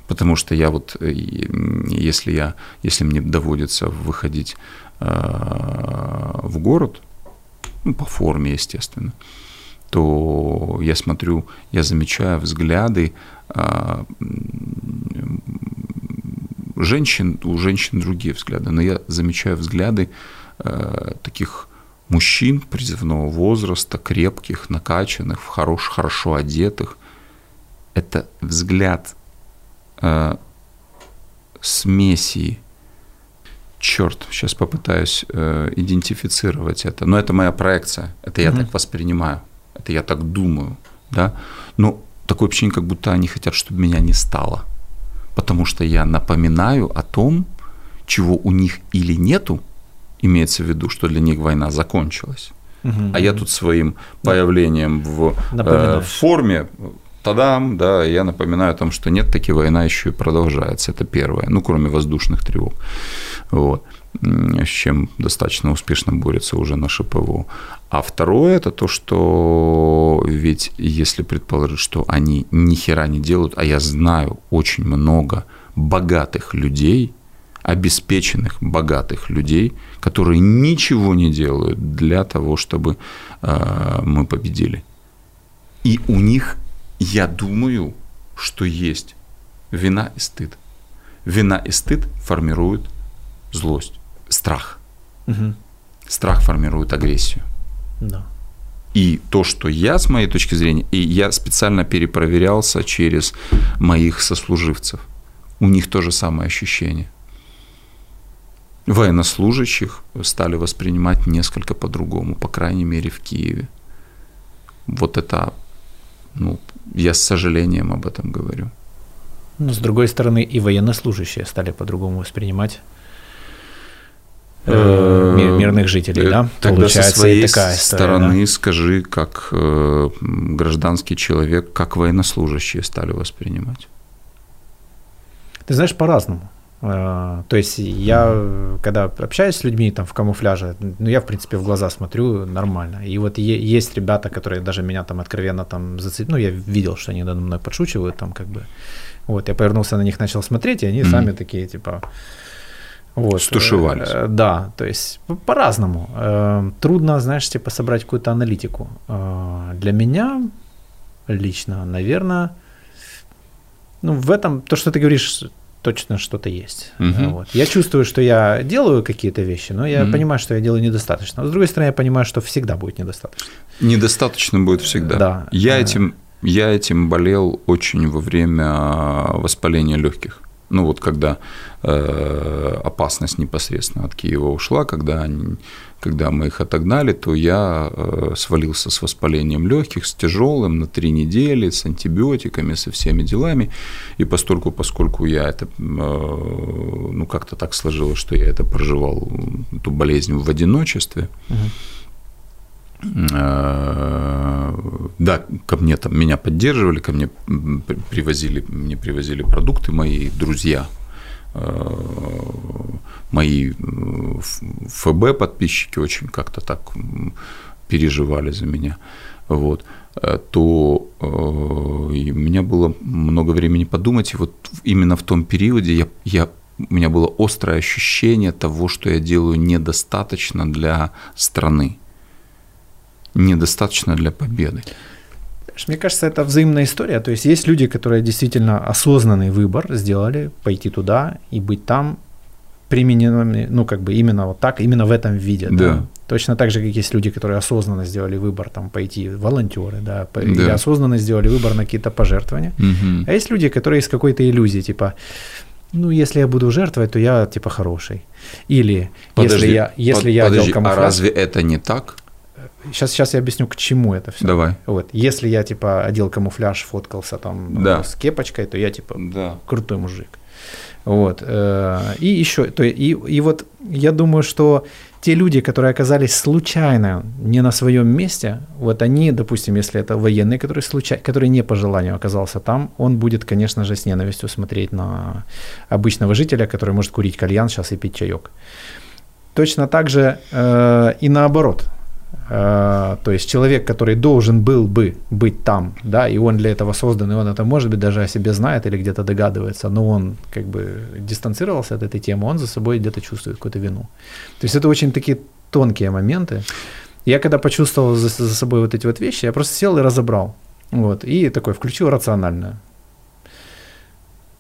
Потому что я вот, э, если я, если мне доводится выходить э, в город, ну, по форме, естественно, то я смотрю, я замечаю взгляды э, женщин, у женщин другие взгляды, но я замечаю взгляды э, таких мужчин призывного возраста, крепких, накачанных, хорош, хорошо одетых. Это взгляд э, смеси. Черт, сейчас попытаюсь э, идентифицировать это. Но это моя проекция. Это я mm так воспринимаю. Это я так думаю. Да? Но такое ощущение, как будто они хотят, чтобы меня не стало потому что я напоминаю о том, чего у них или нету, имеется в виду, что для них война закончилась. Угу, а я тут своим появлением в, э, в форме тадам, да, я напоминаю о том, что нет, таки война еще и продолжается. Это первое. Ну, кроме воздушных тревог. Вот с чем достаточно успешно борется уже наше ПВО. А второе это то, что ведь если предположить, что они ни хера не делают, а я знаю очень много богатых людей, обеспеченных богатых людей, которые ничего не делают для того, чтобы э, мы победили. И у них, я думаю, что есть вина и стыд. Вина и стыд формируют злость страх. Угу. Страх формирует агрессию. Да. И то, что я, с моей точки зрения, и я специально перепроверялся через моих сослуживцев, у них то же самое ощущение. Военнослужащих стали воспринимать несколько по-другому, по крайней мере в Киеве. Вот это, ну, я с сожалением об этом говорю. Но с другой стороны, и военнослужащие стали по-другому воспринимать Э, мирных жителей, э, да? Тогда Получается, со своей такая стороны да? скажи, как э, гражданский человек, как военнослужащие стали воспринимать. Ты знаешь, по-разному. То есть я, когда общаюсь с людьми там в камуфляже, ну я в принципе в глаза смотрю нормально. И вот есть ребята, которые даже меня там откровенно там зацепили, ну я видел, что они надо мной подшучивают там как бы. Вот я повернулся на них, начал смотреть, и они mm-hmm. сами такие типа, вот. Стушевались. Э, да, то есть по-разному. Э, трудно, знаешь, типа собрать какую-то аналитику. Э, для меня лично, наверное, ну, в этом, то, что ты говоришь, точно что-то есть. Угу. Вот. Я чувствую, что я делаю какие-то вещи, но я угу. понимаю, что я делаю недостаточно. с другой стороны, я понимаю, что всегда будет недостаточно. Недостаточно будет всегда. Да. Я этим, я этим болел очень во время воспаления легких ну вот когда э, опасность непосредственно от Киева ушла, когда, они, когда мы их отогнали, то я э, свалился с воспалением легких, с тяжелым на три недели, с антибиотиками, со всеми делами. И постольку, поскольку я это, э, ну как-то так сложилось, что я это проживал, эту болезнь в одиночестве, угу да, ко мне там меня поддерживали, ко мне привозили, мне привозили продукты мои друзья, э, мои э, ФБ подписчики очень как-то так переживали за меня, вот, э, то у меня было много времени подумать, и вот именно в том периоде я, я у меня было острое ощущение того, что я делаю недостаточно для страны недостаточно для победы. Мне кажется, это взаимная история. То есть есть люди, которые действительно осознанный выбор сделали пойти туда и быть там примененными, ну, как бы именно вот так, именно в этом виде. Да. да. Точно так же, как есть люди, которые осознанно сделали выбор там пойти, волонтеры, да, да. или осознанно сделали выбор на какие-то пожертвования. Угу. А есть люди, которые из какой-то иллюзии, типа, ну, если я буду жертвовать, то я типа хороший. Или подожди, если я, если под, я подожди, а разве это не так? Сейчас, сейчас я объясню, к чему это все. Давай. Вот. Если я, типа, одел камуфляж, фоткался там Да. с кепочкой, то я, типа, Да. крутой мужик. Вот. э, И еще, то, и, и вот я думаю, что те люди, которые оказались случайно не на своем месте, вот они, допустим, если это военный, который, случай, который не по желанию оказался там, он будет, конечно же, с ненавистью смотреть на обычного жителя, который может курить кальян сейчас и пить чаек. Точно так же э, и наоборот. Э, то есть человек, который должен был бы быть там, да, и он для этого создан, и он это, может быть, даже о себе знает или где-то догадывается, но он как бы дистанцировался от этой темы, он за собой где-то чувствует какую-то вину. То есть это очень такие тонкие моменты. Я когда почувствовал за, за собой вот эти вот вещи, я просто сел и разобрал. Вот, и такой включил рациональное.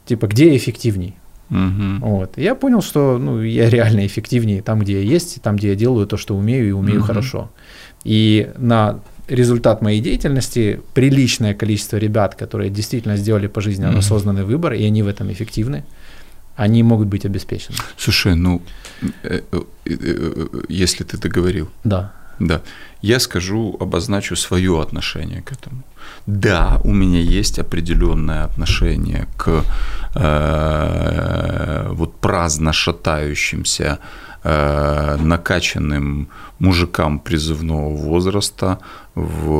Типа, где эффективней? Мгм. Вот. И я понял, что ну, я реально эффективнее там, где я есть, там, где я делаю то, что умею, и умею Мгм. хорошо. И на результат моей деятельности приличное количество ребят, которые действительно сделали пожизненно Мгм. осознанный выбор, и они в этом эффективны, они могут быть обеспечены. Слушай, ну, э, э, э, если ты договорил, Да. Да, я скажу, обозначу свое отношение к этому. Да, у меня есть определенное отношение к э, вот праздно шатающимся, э, накачанным мужикам призывного возраста в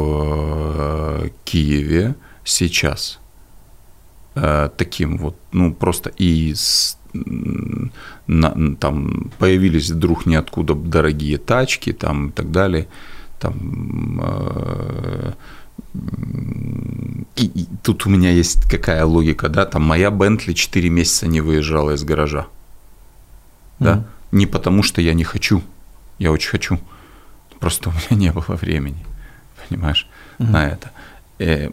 э, Киеве сейчас. Э, таким вот, ну просто и с- на- там появились вдруг ниоткуда дорогие тачки там и так далее, там э, и, и тут у меня есть какая логика, да, там моя Бентли 4 месяца не выезжала из гаража, да, Мгм. не потому что я не хочу, я очень хочу, просто у меня не было времени, понимаешь, Мгм. на это.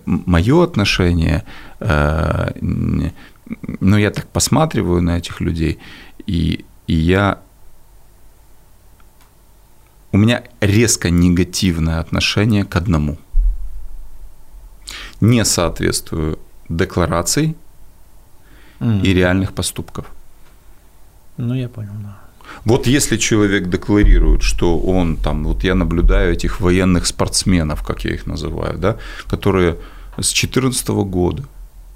Мое отношение, э, ну, я так посматриваю на этих людей, и, и я... У меня резко негативное отношение к одному. Не соответствую деклараций М. и реальных поступков. Ну, я понял, да. Вот если человек декларирует, что он там, вот я наблюдаю этих военных спортсменов, как я их называю, да, которые с 2014 года,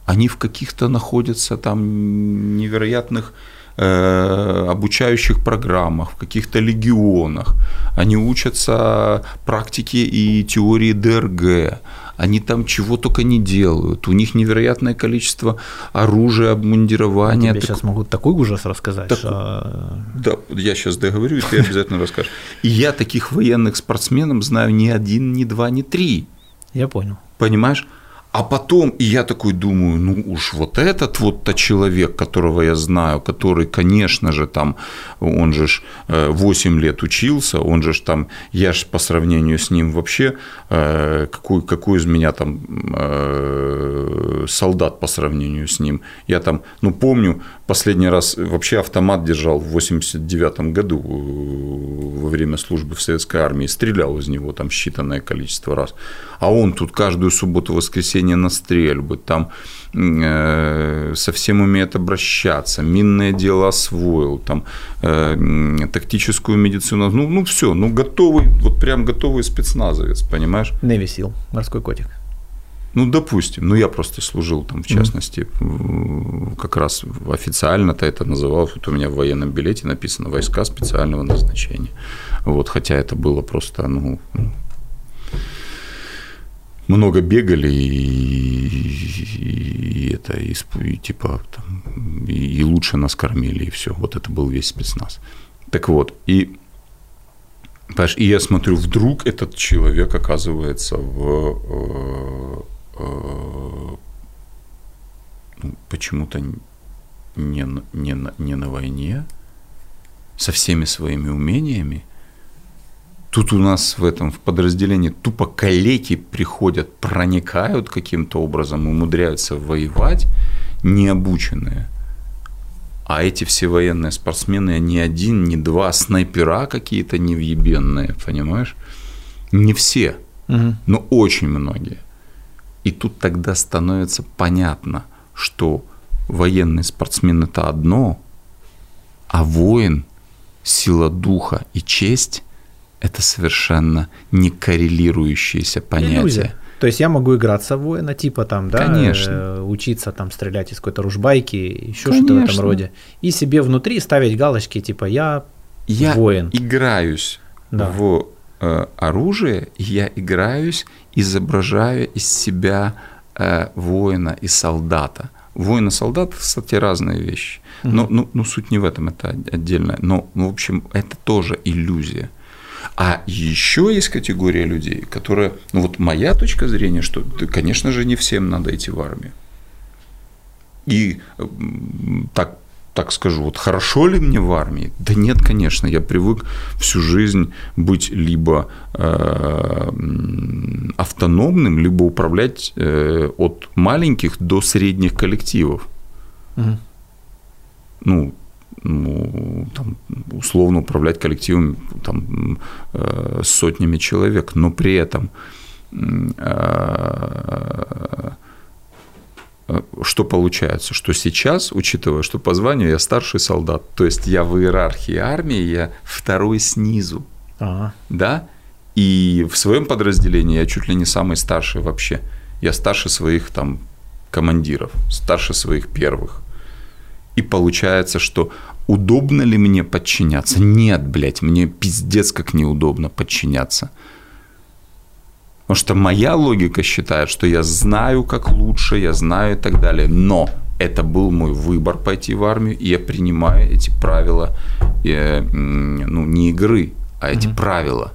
они в каких-то находятся там невероятных э, обучающих программах, в каких-то легионах, они учатся практике и теории ДРГ, они там чего только не делают, у них невероятное количество оружия, обмундирования. Тебе Так- сейчас могут такой ужас рассказать, Так- что... да, я сейчас договорю, и ты обязательно расскажешь. И я таких военных спортсменов знаю не один, не два, не три. Я понял. Понимаешь? А потом, и я такой думаю, ну уж вот этот вот-то человек, которого я знаю, который, конечно же, там, он же ж 8 лет учился, он же там, я ж по сравнению с ним вообще, э, какой, какой из меня там э, солдат по сравнению с ним. Я там, ну помню, последний раз вообще автомат держал в 89 году э, во время службы в советской армии, стрелял из него там считанное количество раз. А он тут каждую субботу-воскресенье на стрельбы, там э, совсем умеет обращаться, минное дело освоил, там э, тактическую медицину, ну, ну все, ну готовый, вот прям готовый спецназовец, понимаешь? Seal, морской котик. Ну, допустим, ну я просто служил там, в частности, как раз официально-то это называлось, вот у меня в военном билете написано «Войска специального назначения». Вот, хотя это было просто, ну, много бегали и, и это и, и типа там, и, и лучше нас кормили и все. Вот это был весь спецназ. Так вот и и я смотрю, вдруг этот человек оказывается в э, э, ну, почему-то не, не, не на войне со всеми своими умениями. Тут у нас в этом в подразделении тупо калеки приходят, проникают каким-то образом, умудряются воевать, необученные. А эти все военные спортсмены, ни один, ни два снайпера какие-то невъебенные, понимаешь? Не все, Мгм. но очень многие. И тут тогда становится понятно, что военный спортсмен это одно, а воин, сила духа и честь это совершенно не коррелирующиеся понятия. Иллюзия. То есть я могу играться в воина, типа там, да, Конечно. Э, учиться там стрелять из какой-то ружбайки, еще что-то в этом роде. И себе внутри ставить галочки, типа я, я воин. играюсь да. в э, оружие, я играюсь, изображаю из себя э, воина и солдата. Воин и солдат, кстати, разные вещи. Но, ну, ну, суть не в этом, это отдельно. Но, ну, в общем, это тоже иллюзия. А еще есть категория людей, которые, ну вот моя точка зрения, что, конечно же, не всем надо идти в армию. И так, так скажу, вот хорошо ли мне в армии? Да нет, конечно, я привык всю жизнь быть либо э, автономным, либо управлять э, от маленьких до средних коллективов. Угу. Ну, ну, там, условно управлять коллективом там, э, сотнями человек, но при этом э, э, что получается? Что сейчас, учитывая, что по званию я старший солдат, то есть я в иерархии армии, я второй снизу, ага. да, и в своем подразделении я чуть ли не самый старший вообще. Я старше своих там командиров, старше своих первых. И получается, что удобно ли мне подчиняться? Нет, блядь, мне пиздец как неудобно подчиняться. Потому что моя логика считает, что я знаю, как лучше, я знаю и так далее. Но это был мой выбор пойти в армию, и я принимаю эти правила, э, ну, не игры, а эти mm-hmm. правила.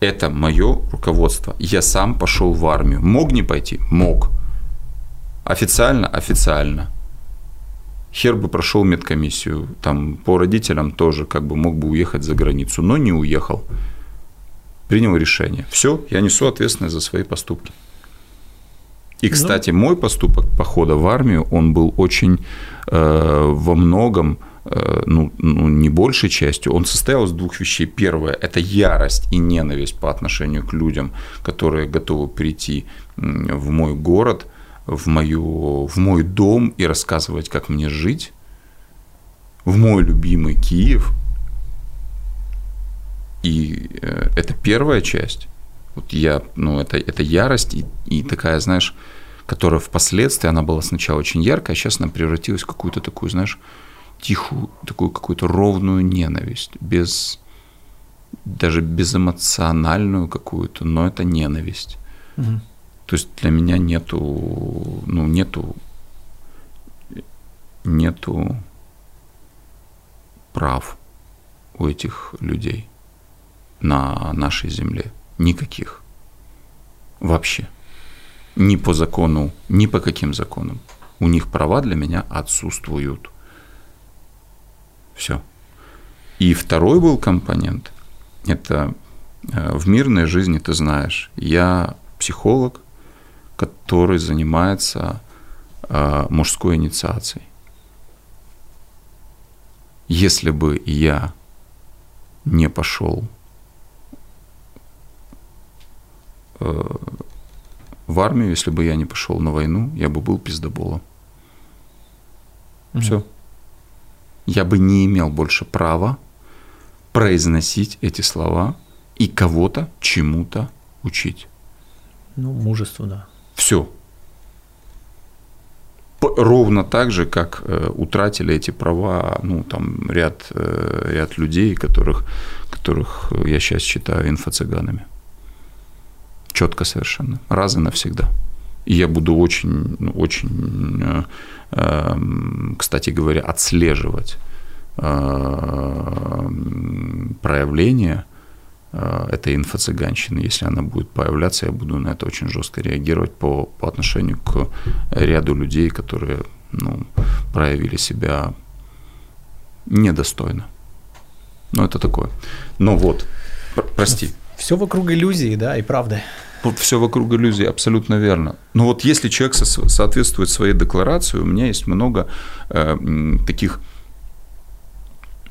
Это мое руководство. Я сам пошел в армию. Мог не пойти? Мог. Официально? Официально хер бы прошел медкомиссию, там по родителям тоже как бы мог бы уехать за границу, но не уехал. Принял решение. Все, я несу ответственность за свои поступки. И, ну. кстати, ну, мой поступок похода в армию, он был очень э, во многом, э, ну, ну, не большей частью, он состоял из двух вещей. Первое – это ярость и ненависть по отношению к людям, которые готовы прийти в мой город – в, мою, в мой дом и рассказывать, как мне жить, в мой любимый Киев. И э, это первая часть. Вот я, ну, это, это ярость и, и такая, знаешь, которая впоследствии, она была сначала очень яркая, а сейчас она превратилась в какую-то такую, знаешь, тихую, такую какую-то ровную ненависть, без, даже безэмоциональную какую-то, но это ненависть. Угу. То есть для меня нету, ну, нету, нету прав у этих людей на нашей земле. Никаких. Вообще. Ни по закону, ни по каким законам. У них права для меня отсутствуют. Все. И второй был компонент. Это э, в мирной жизни, ты знаешь, я психолог, который занимается э, мужской инициацией. Если бы я не пошел э, в армию, если бы я не пошел на войну, я бы был пиздоболом. Mm-hmm. Все. Я бы не имел больше права произносить эти слова и кого-то чему-то учить. Ну, мужество, да. Все. Ровно так же, как э, утратили эти права, ну, там, ряд, э, ряд людей, которых, которых я сейчас считаю инфо-цыганами. Четко совершенно. Раз и навсегда. И я буду очень, ну, очень, э, эм, кстати говоря, отслеживать проявления Э, этой инфо-цыганщины. Если она будет появляться, я буду на это очень жестко реагировать по, по отношению к ряду людей, которые ну, проявили себя недостойно. Ну, это такое. Но вот, прости. Все вокруг иллюзии, да, и правды. Все вокруг иллюзии, абсолютно верно. Но вот если человек со- соответствует своей декларации, у меня есть много э, таких...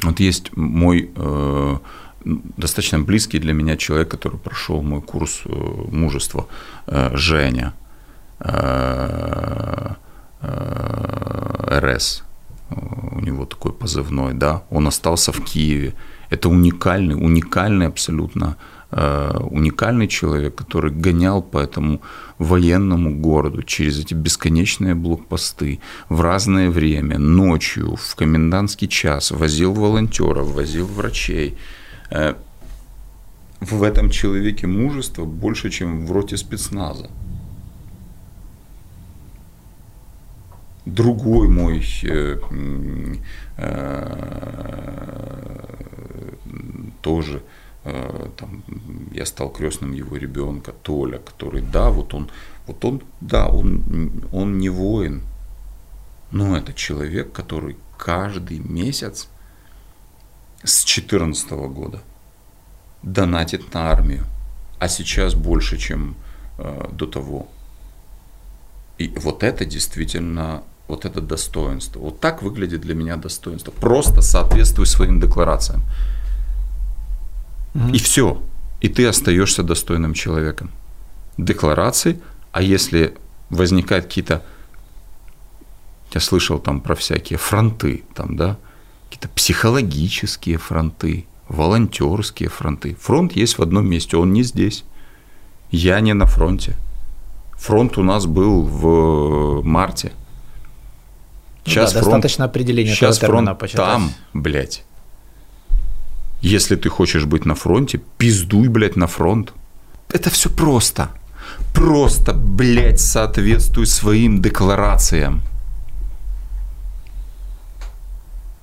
Вот есть мой э, достаточно близкий для меня человек, который прошел мой курс э, мужества, э, Женя, э, РС, у него такой позывной, да, он остался в Киеве. Это уникальный, уникальный абсолютно уникальный человек, который гонял по этому военному городу через эти бесконечные блокпосты в разное время, ночью, в комендантский час, возил волонтеров, возил врачей. Э, в этом человеке мужество больше, чем в роте спецназа. Другой мой э, тоже Э, там, я стал крестным его ребенка, Толя, который, да, вот он, вот он, да, он, он не воин, но это человек, который каждый месяц с 2014 года донатит на армию, а сейчас больше, чем э, до того. И вот это действительно, вот это достоинство. Вот так выглядит для меня достоинство. Просто соответствуй своим декларациям. Угу. И все. И ты остаешься достойным человеком. Декларации, а если возникают какие-то, я слышал там про всякие фронты, там, да, какие-то психологические фронты, волонтерские фронты. Фронт есть в одном месте, он не здесь. Я не на фронте. Фронт у нас был в марте. Сейчас ну да, фронт, достаточно определения сейчас фронт там, блядь. Если ты хочешь быть на фронте, пиздуй, блядь, на фронт. Это все просто. Просто, блядь, соответствуй своим декларациям.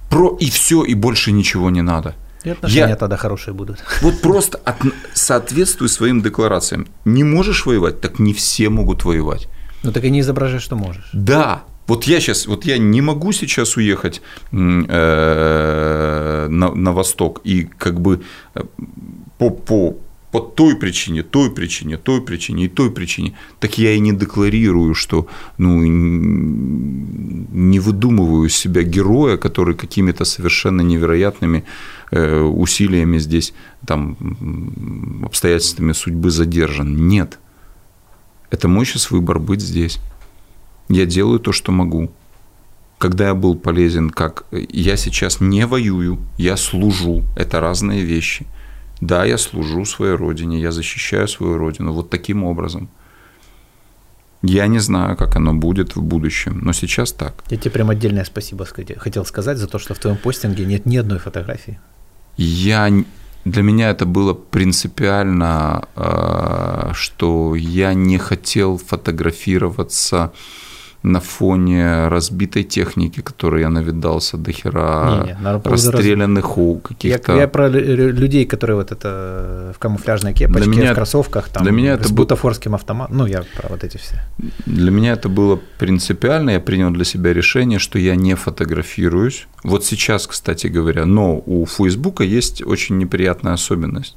Про и все, и больше ничего не надо. И отношения Я... тогда хорошие будут. Вот просто от... соответствуй своим декларациям. Не можешь воевать, так не все могут воевать. Ну так и не изображай, что можешь. Да, вот я сейчас, вот я не могу сейчас уехать э, на, на восток и как бы э, по, по, по той причине, той причине, той причине и той причине, так я и не декларирую, что ну, не выдумываю себя героя, который какими-то совершенно невероятными э, усилиями здесь, там, обстоятельствами судьбы задержан. Нет. Это мой сейчас выбор быть здесь. Я делаю то, что могу. Когда я был полезен, как я сейчас не воюю, я служу. Это разные вещи. Да, я служу своей родине, я защищаю свою родину вот таким образом. Я не знаю, как оно будет в будущем, но сейчас так. Я тебе прям отдельное спасибо хотел сказать за то, что в твоем постинге нет ни одной фотографии. Я для меня это было принципиально, э, что я не хотел фотографироваться на фоне разбитой техники, которой я навидался до хера, не, не, расстрелянных у каких-то... Я, я про людей, которые вот это в камуфляжной кепочке, для меня, в кроссовках, там, для меня это с бутафорским автоматом, ну, я про вот эти все. Для меня это было принципиально, я принял для себя решение, что я не фотографируюсь. Вот сейчас, кстати говоря, но у Фейсбука есть очень неприятная особенность.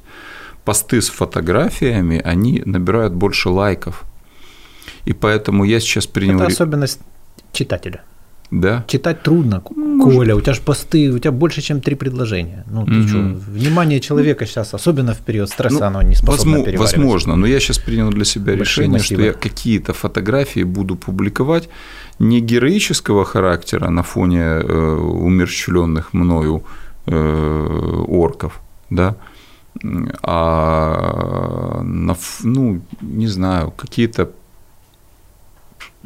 Посты с фотографиями, они набирают больше лайков, и поэтому я сейчас принял... Это особенность читателя. Да. Читать трудно, Может. Коля, у тебя же посты, у тебя больше, чем три предложения. Ну, ты угу. что, внимание человека сейчас, особенно в период стресса, ну, оно не способно возможно, возможно, но я сейчас принял для себя Большие решение, массивы. что я какие-то фотографии буду публиковать не героического характера на фоне э, умерщвленных мною э, орков, да, а на, ну, не знаю, какие-то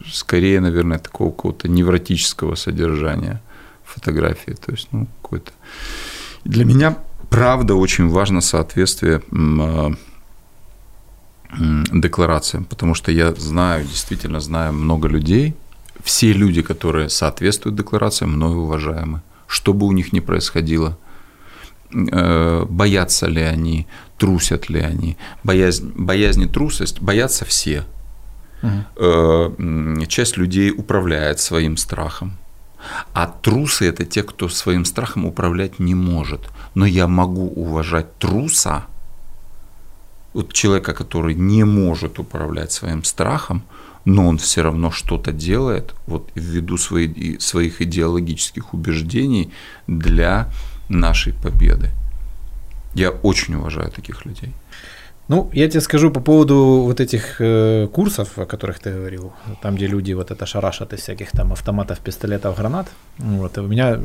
скорее, наверное, такого какого-то невротического содержания фотографии. То есть, ну, какой-то... Для меня, правда, очень важно соответствие а, декларациям, потому что я знаю, действительно знаю много людей, все люди, которые соответствуют декларациям, мною уважаемы. Что бы у них ни происходило, э, боятся ли они, трусят ли они. Боязнь, боязнь и трусость боятся все – Угу. Часть людей управляет своим страхом. А трусы это те, кто своим страхом управлять не может. Но я могу уважать труса, вот человека, который не может управлять своим страхом, но он все равно что-то делает, вот ввиду своей, своих идеологических убеждений для нашей победы. Я очень уважаю таких людей. Ну, я тебе скажу по поводу вот этих э, курсов, о которых ты говорил, там, где люди вот это шарашат из всяких там автоматов, пистолетов, гранат. Вот, у меня,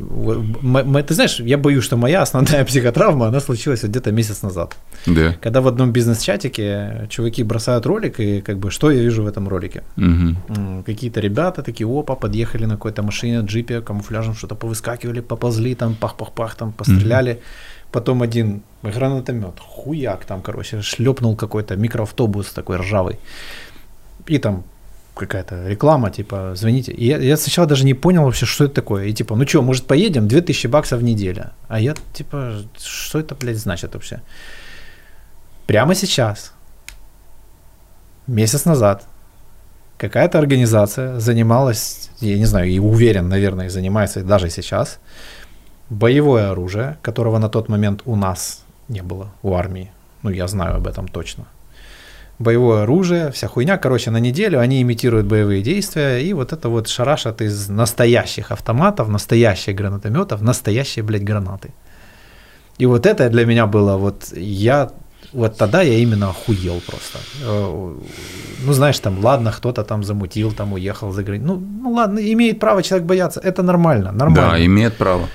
ты знаешь, я боюсь, что моя основная психотравма, она случилась вот где-то месяц назад. Да. Когда в одном бизнес-чатике чуваки бросают ролик, и как бы что я вижу в этом ролике? М, Какие-то ребята такие, опа, подъехали на какой-то машине, джипе, камуфляжем что-то повыскакивали, поползли, там пах-пах-пах, там постреляли. Потом один гранатомет, хуяк там, короче, шлепнул какой-то микроавтобус такой ржавый. И там какая-то реклама, типа, звоните. И я, я сначала даже не понял вообще, что это такое. И типа, ну что, может поедем? 2000 баксов в неделю. А я, типа, что это, блядь, значит вообще? Прямо сейчас, месяц назад, какая-то организация занималась, я не знаю, и уверен, наверное, занимается даже сейчас, боевое оружие, которого на тот момент у нас не было, у армии. Ну, я знаю об этом точно. Боевое оружие, вся хуйня. Короче, на неделю они имитируют боевые действия, и вот это вот шарашат из настоящих автоматов, настоящих гранатометов, настоящие, блядь, гранаты. И вот это для меня было, вот я, вот тогда я именно охуел просто. Э, Ну, знаешь, там, ладно, кто-то там замутил, там уехал за границу. Ну, ну ладно, имеет право человек бояться, это нормально, нормально. Да, имеет право.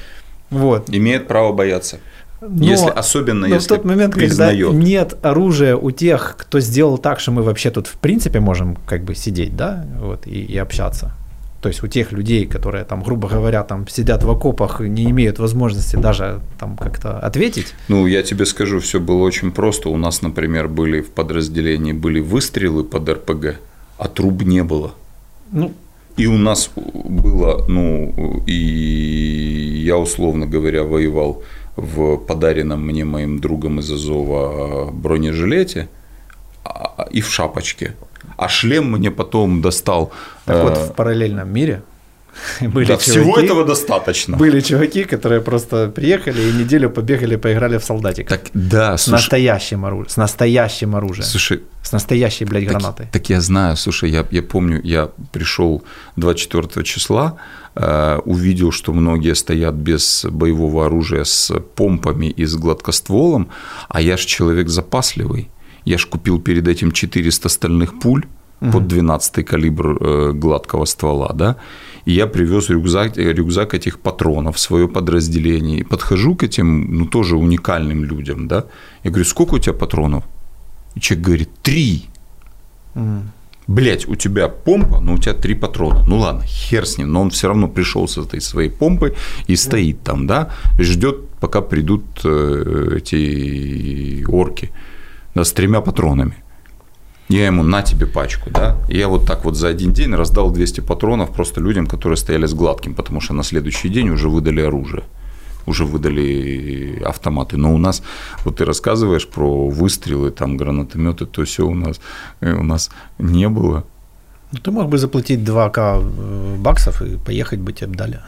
Вот. Имеет право бояться. Но- если, особенно но если в тот момент, признает. когда нет оружия у тех, кто сделал так, что мы вообще тут в принципе можем как бы сидеть, да, вот, и, и общаться. То есть у тех людей, которые там, грубо говоря, там сидят в окопах, и не имеют возможности даже там как-то ответить. Ну, я тебе скажу, все было очень просто. У нас, например, были в подразделении были выстрелы под РПГ, а труб не было. Ну, И у нас было, ну, и я, условно говоря, воевал в подаренном мне моим другом из Азова бронежилете а- и в шапочке. А шлем мне потом достал. так вот э, в параллельном мире были да, всего чуваки- этого достаточно. Были чуваки, которые просто приехали и неделю побегали, поиграли в солдатика. Так, да, с слушай, настоящим оружием. С настоящим оружием. слушай, С настоящей, блядь, гранатой. Так, я знаю, слушай, я, я помню, я пришел 24 числа, э, увидел, что многие стоят без боевого оружия с помпами и с гладкостволом, а я ж человек запасливый. Я ж купил перед этим 400 стальных пуль под 12 калибр э, гладкого ствола, да, и я привез рюкзак, э, рюкзак этих патронов в свое подразделение. И подхожу к этим, ну, тоже уникальным людям, да, я говорю, сколько у тебя патронов? И человек говорит, три. Мгм. Блять, у тебя помпа, но у тебя три патрона. Ну ладно, хер с ним, но он все равно пришел с этой своей помпой и стоит там, да, ждет, пока придут э, эти орки, да, с тремя патронами. Я ему на тебе пачку, да. И я вот так вот за один день раздал 200 патронов просто людям, которые стояли с гладким, потому что на следующий день уже выдали оружие уже выдали автоматы. Но у нас, вот ты рассказываешь про выстрелы, там гранатометы, то все у нас, э, у нас не было. Ну, ты мог бы заплатить 2к э, баксов и поехать бы тебе дали.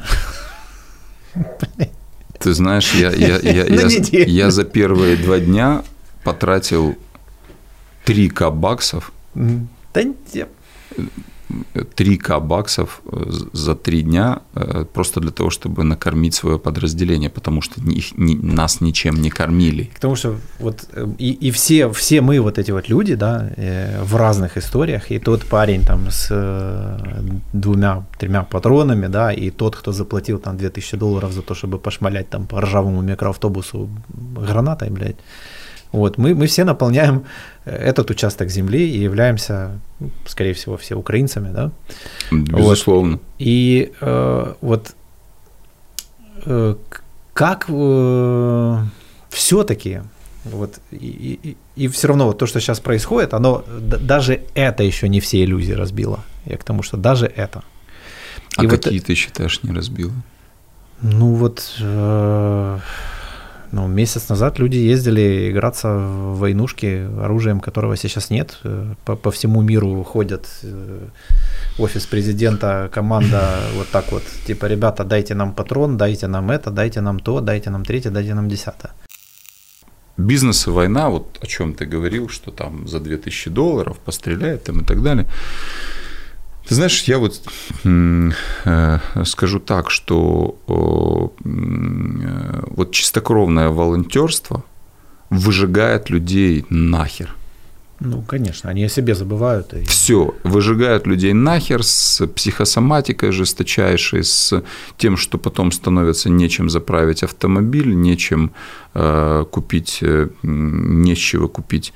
Ты знаешь, я, я, я, На я, я за первые два дня потратил 3к баксов. Да не- 3к баксов э, за три дня э, просто для того, чтобы накормить свое подразделение, потому что их, ни- нас ничем не кормили. Потому что вот э, и, и все, все мы вот эти вот люди, да, в разных историях, и тот парень там с двумя-тремя патронами, да, и тот, кто заплатил там 2000 долларов за то, чтобы пошмалять там по ржавому микроавтобусу гранатой, блядь, вот, мы, мы все наполняем этот участок земли и являемся, скорее всего, все украинцами, да, Безусловно. И э, вот э, как все-таки вот и, и, и все равно вот то, что сейчас происходит, оно даже это еще не все иллюзии разбило. Я к тому, что даже это. А И вот, какие ты считаешь не разбило? ну вот э, ну, месяц назад люди ездили играться в войнушки, оружием которого сейчас нет. Э, По, по всему миру ходят э, офис президента, команда вот так вот, типа, ребята, дайте нам патрон, дайте нам это, дайте нам то, дайте нам третье, дайте нам десятое. Бизнес и война, вот о чем ты говорил, что там за 2000 долларов постреляет там и так далее. Ты знаешь, я вот э, скажу так, что э, вот чистокровное волонтерство выжигает людей нахер. Ну, конечно, они о себе забывают. И... Все, выжигают людей нахер с психосоматикой жесточайшей, с тем, что потом становится нечем заправить автомобиль, нечем э, купить, э, нечего купить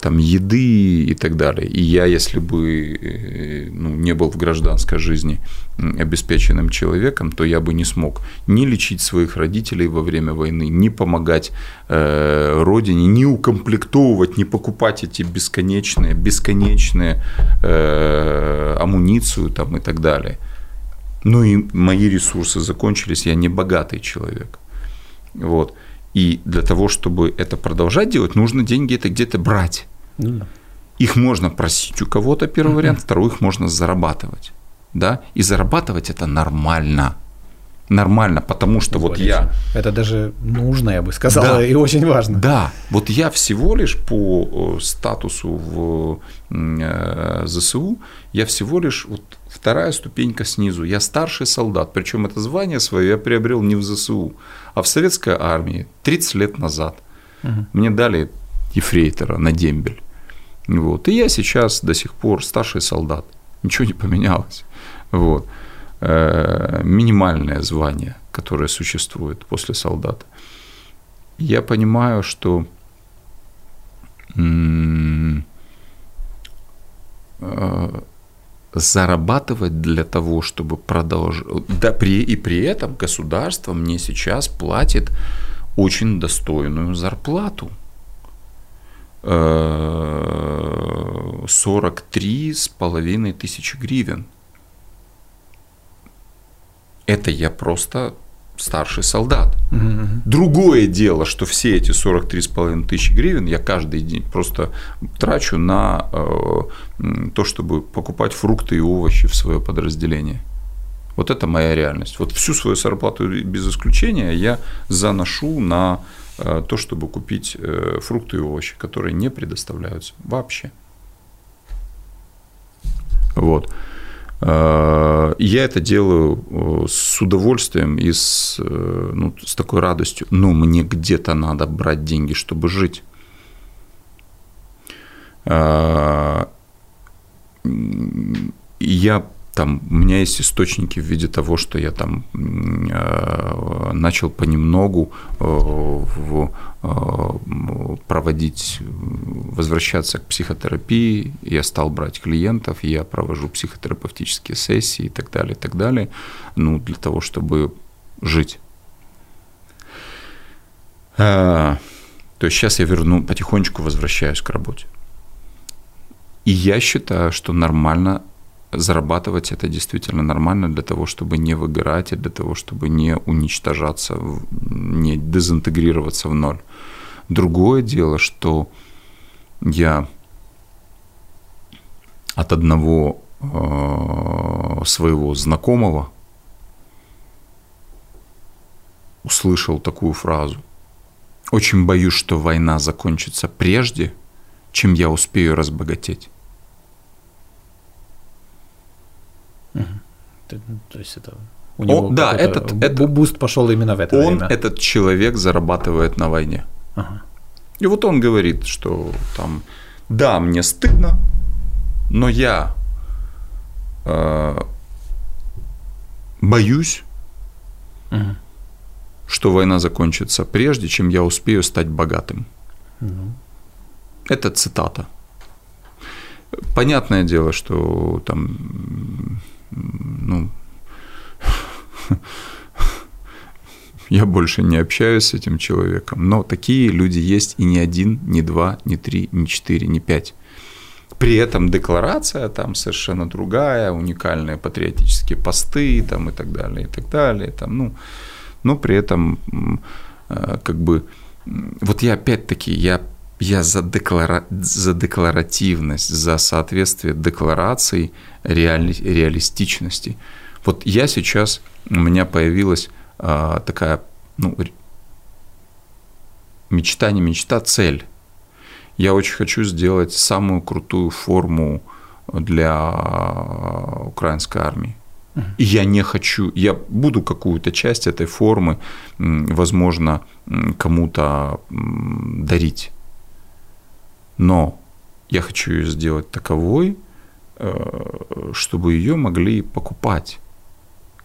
там еды и так далее. И я, если бы э, ну, не был в гражданской жизни обеспеченным человеком, то я бы не смог ни лечить своих родителей во время войны, ни помогать э, родине, ни укомплектовывать, ни покупать эти бесконечные, бесконечные э, амуницию там и так далее. Ну и мои ресурсы закончились, я не богатый человек. Вот. И для того, чтобы это продолжать делать, нужно деньги это где-то брать. Ну, да. Их можно просить у кого-то, первый вариант, второй их можно зарабатывать. Да? И зарабатывать это нормально. Нормально, потому что вот я... Это даже нужно, я бы сказал, да, и очень важно. Да, вот я всего лишь по статусу в э, ЗСУ, я всего лишь вот вторая ступенька снизу. Я старший солдат, причем это звание свое я приобрел не в ЗСУ, а в советской армии 30 лет назад. Угу. Мне дали ефрейтора на дембель. Вот. И я сейчас до сих пор старший солдат. Ничего не поменялось. Вот. Э, минимальное звание, которое существует после солдата. Я понимаю, что э, зарабатывать для того, чтобы продолжать. Да, при, и при этом государство мне сейчас платит очень достойную зарплату. 43 э, с половиной тысячи гривен. Это я просто старший солдат. Угу. Другое дело, что все эти 43,5 тысячи гривен я каждый день просто трачу на э, то, чтобы покупать фрукты и овощи в свое подразделение. Вот это моя реальность. Вот всю свою зарплату без исключения я заношу на э, то, чтобы купить э, фрукты и овощи, которые не предоставляются вообще. Вот. Э, я это делаю э, с удовольствием и с, э, ну, с такой радостью. Но мне где-то надо брать деньги, чтобы жить. Я там, у меня есть источники в виде того, что я там э, начал понемногу э, в, э, проводить, возвращаться к психотерапии, я стал брать клиентов, я провожу психотерапевтические сессии и так далее, и так далее, ну, для того, чтобы жить. То есть сейчас я верну, потихонечку возвращаюсь к работе. И я считаю, что нормально зарабатывать это действительно нормально для того, чтобы не выгорать и для того, чтобы не уничтожаться, не дезинтегрироваться в ноль. Другое дело, что я от одного э, своего знакомого услышал такую фразу. Очень боюсь, что война закончится прежде, чем я успею разбогатеть. То есть это у него О, да, этот, это boost пошел именно в это он, время. этот человек зарабатывает на войне. Ага. И вот он говорит, что там, да, мне стыдно, но я э, боюсь, угу. что война закончится прежде, чем я успею стать богатым. Угу. Это цитата. Понятное дело, что там ну, я больше не общаюсь с этим человеком, но такие люди есть и не один, не два, не три, не четыре, не пять. При этом декларация там совершенно другая, уникальные патриотические посты там и так далее, и так далее. Там, ну, но при этом э, как бы вот я опять-таки я я за, деклара... за декларативность, за соответствие декларации реали... реалистичности. Вот я сейчас, у меня появилась а, такая, ну, мечта, не мечта, цель. Я очень хочу сделать самую крутую форму для украинской армии. И я не хочу, я буду какую-то часть этой формы, возможно, кому-то дарить. Но я хочу ее сделать таковой, э, чтобы ее могли покупать.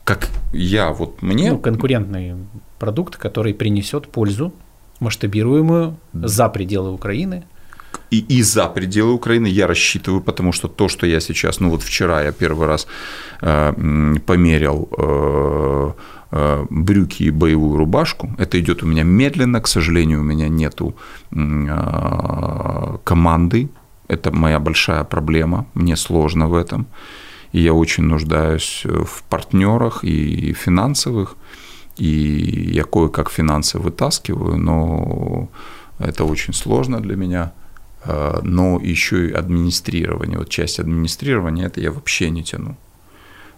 Как я, вот мне... Ну, конкурентный продукт, который принесет пользу масштабируемую за пределы Украины. И, и за пределы Украины я рассчитываю, потому что то, что я сейчас, ну вот вчера я первый раз э, померил э, э, брюки и боевую рубашку. Это идет у меня медленно, к сожалению, у меня нету э, команды. Это моя большая проблема, мне сложно в этом. И я очень нуждаюсь в партнерах и финансовых и я кое-как финансы вытаскиваю, но это очень сложно для меня. А, но еще и администрирование, вот часть администрирования, это я вообще не тяну.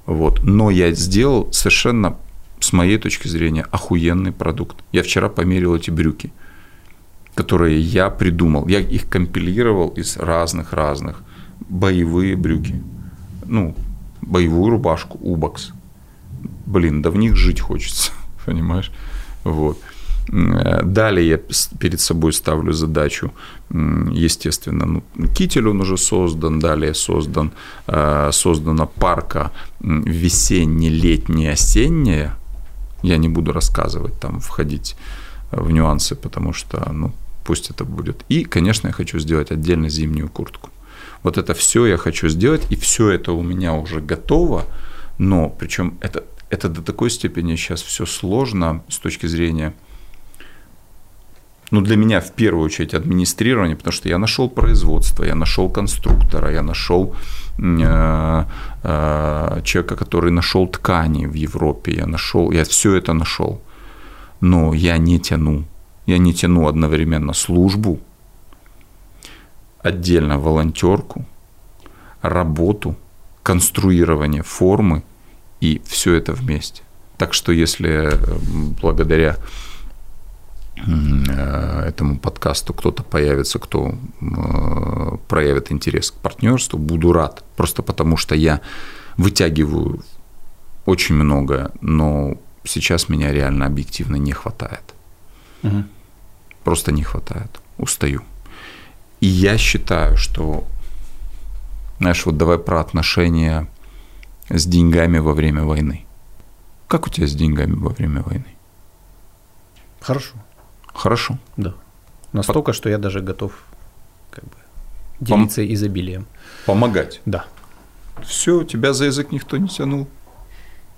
Вот. Но я сделал совершенно, с моей точки зрения, охуенный продукт. Я вчера померил эти брюки, которые я придумал. Я их компилировал из разных-разных. Боевые брюки. Ну, боевую рубашку, убокс. Блин, да в них жить хочется понимаешь? Вот. Далее я перед собой ставлю задачу, естественно, ну, китель он уже создан, далее создан, э, создана парка весенне, летняя, осенняя. Я не буду рассказывать, там, входить в нюансы, потому что, ну, пусть это будет. И, конечно, я хочу сделать отдельно зимнюю куртку. Вот это все я хочу сделать, и все это у меня уже готово, но причем это это до такой степени сейчас все сложно с точки зрения, ну, для меня в первую очередь администрирование, потому что я нашел производство, я нашел конструктора, я нашел э, э, человека, который нашел ткани в Европе, я нашел, я все это нашел, но я не тяну, я не тяну одновременно службу, отдельно волонтерку, работу, конструирование формы – и все это вместе. Так что если благодаря этому подкасту кто-то появится, кто э, проявит интерес к партнерству, буду рад. Просто потому что я вытягиваю очень много, но сейчас меня реально объективно не хватает. Угу. Просто не хватает. Устаю. И я считаю, что, знаешь, вот давай про отношения с деньгами во время войны. Как у тебя с деньгами во время войны? Хорошо. Хорошо. Да. Настолько, По... что я даже готов как бы, делиться Пом... изобилием. Помогать. Да. Все, тебя за язык никто не тянул.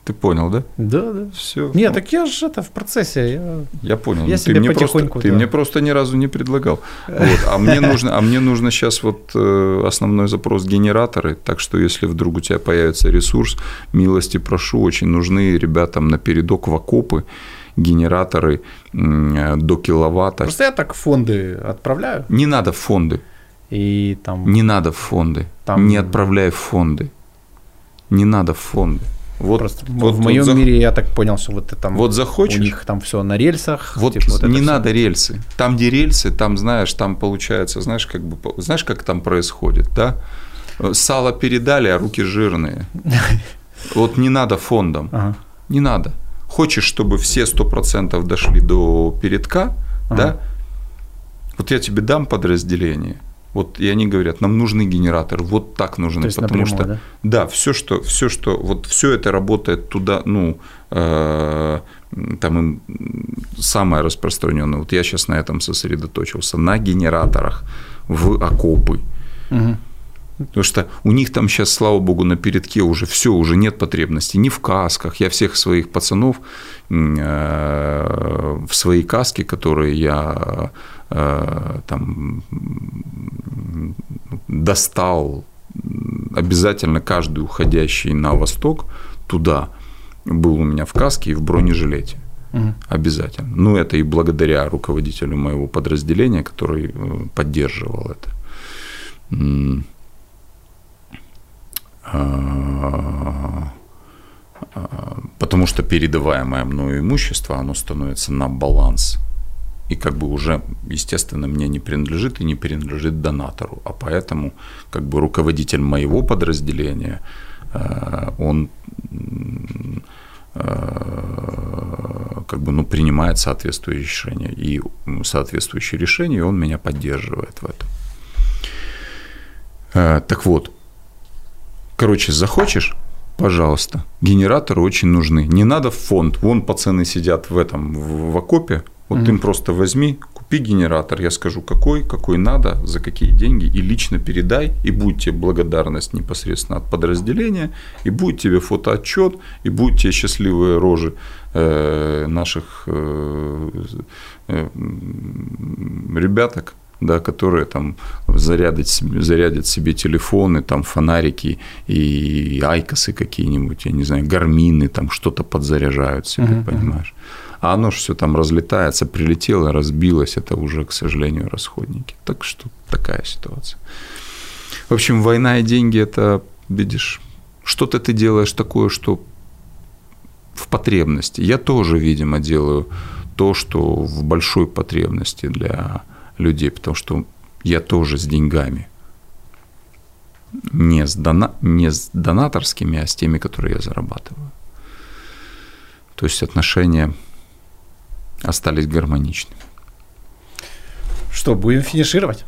Ты понял, да? Да, да. Все. Нет, так я же это в процессе. Я, я понял. Я ты себе мне. Просто, да. Ты мне просто ни разу не предлагал. Вот. А мне нужно, а мне нужно сейчас вот э, основной запрос генераторы. Так что если вдруг у тебя появится ресурс, милости прошу, очень нужны ребятам на передок в окопы генераторы до киловатта. Просто я так фонды отправляю. Не надо в фонды. И там. Не надо в фонды. Там... Не отправляй в фонды. Не надо в фонды. Вот, Просто вот в моем вот мире я так понял, что вот там вот захочешь, у них там все на рельсах. Вот, типа, вот не надо все. рельсы. Там, где рельсы, там знаешь, там получается, знаешь, как бы, знаешь, как там происходит, да? Сало передали, а руки жирные. Вот не надо фондом, ага. не надо. Хочешь, чтобы все сто процентов дошли до передка, ага. да? Вот я тебе дам подразделение, вот и они говорят, нам нужны генераторы, вот так нужны, То есть потому напрямую, что да? да, все что, все что, вот все это работает туда, ну э, там им самое распространенное. Вот я сейчас на этом сосредоточился на генераторах в окопы. Угу. Потому что у них там сейчас, слава богу, на передке уже все, уже нет потребности ни в касках. Я всех своих пацанов э, в свои каски, которые я э, там достал обязательно каждый уходящий на восток туда был у меня в каске и в бронежилете. Угу. Обязательно. Ну, это и благодаря руководителю моего подразделения, который э, поддерживал это. А, а, потому что передаваемое мною имущество, оно становится на баланс. И как бы уже, естественно, мне не принадлежит и не принадлежит донатору. А поэтому как бы руководитель моего подразделения, а, он как бы ну, принимает соответствующие решения. И соответствующие решения, он меня поддерживает в этом. Э, так вот, короче, захочешь, пожалуйста, генераторы очень нужны. Не надо в фонд. Вон пацаны сидят в этом, в, в окопе. Вот mm-hmm. им просто возьми, купи генератор, я скажу, какой, какой надо, за какие деньги, и лично передай, и будет тебе благодарность непосредственно от подразделения, и будет тебе фотоотчет, и будет тебе счастливые рожи э, наших э, э, ребяток, да, которые там зарядят, зарядят себе телефоны, там фонарики и айкосы какие-нибудь, я не знаю, гармины, там что-то подзаряжают себе, uh-huh, понимаешь. А оно же все там разлетается, прилетело, разбилось, это уже, к сожалению, расходники. Так что такая ситуация. В общем, война и деньги это, видишь, что-то ты делаешь такое, что в потребности. Я тоже, видимо, делаю то, что в большой потребности для людей, потому что я тоже с деньгами. Не с, дона, не с донаторскими, а с теми, которые я зарабатываю. То есть отношения остались гармоничными. Что, будем финишировать?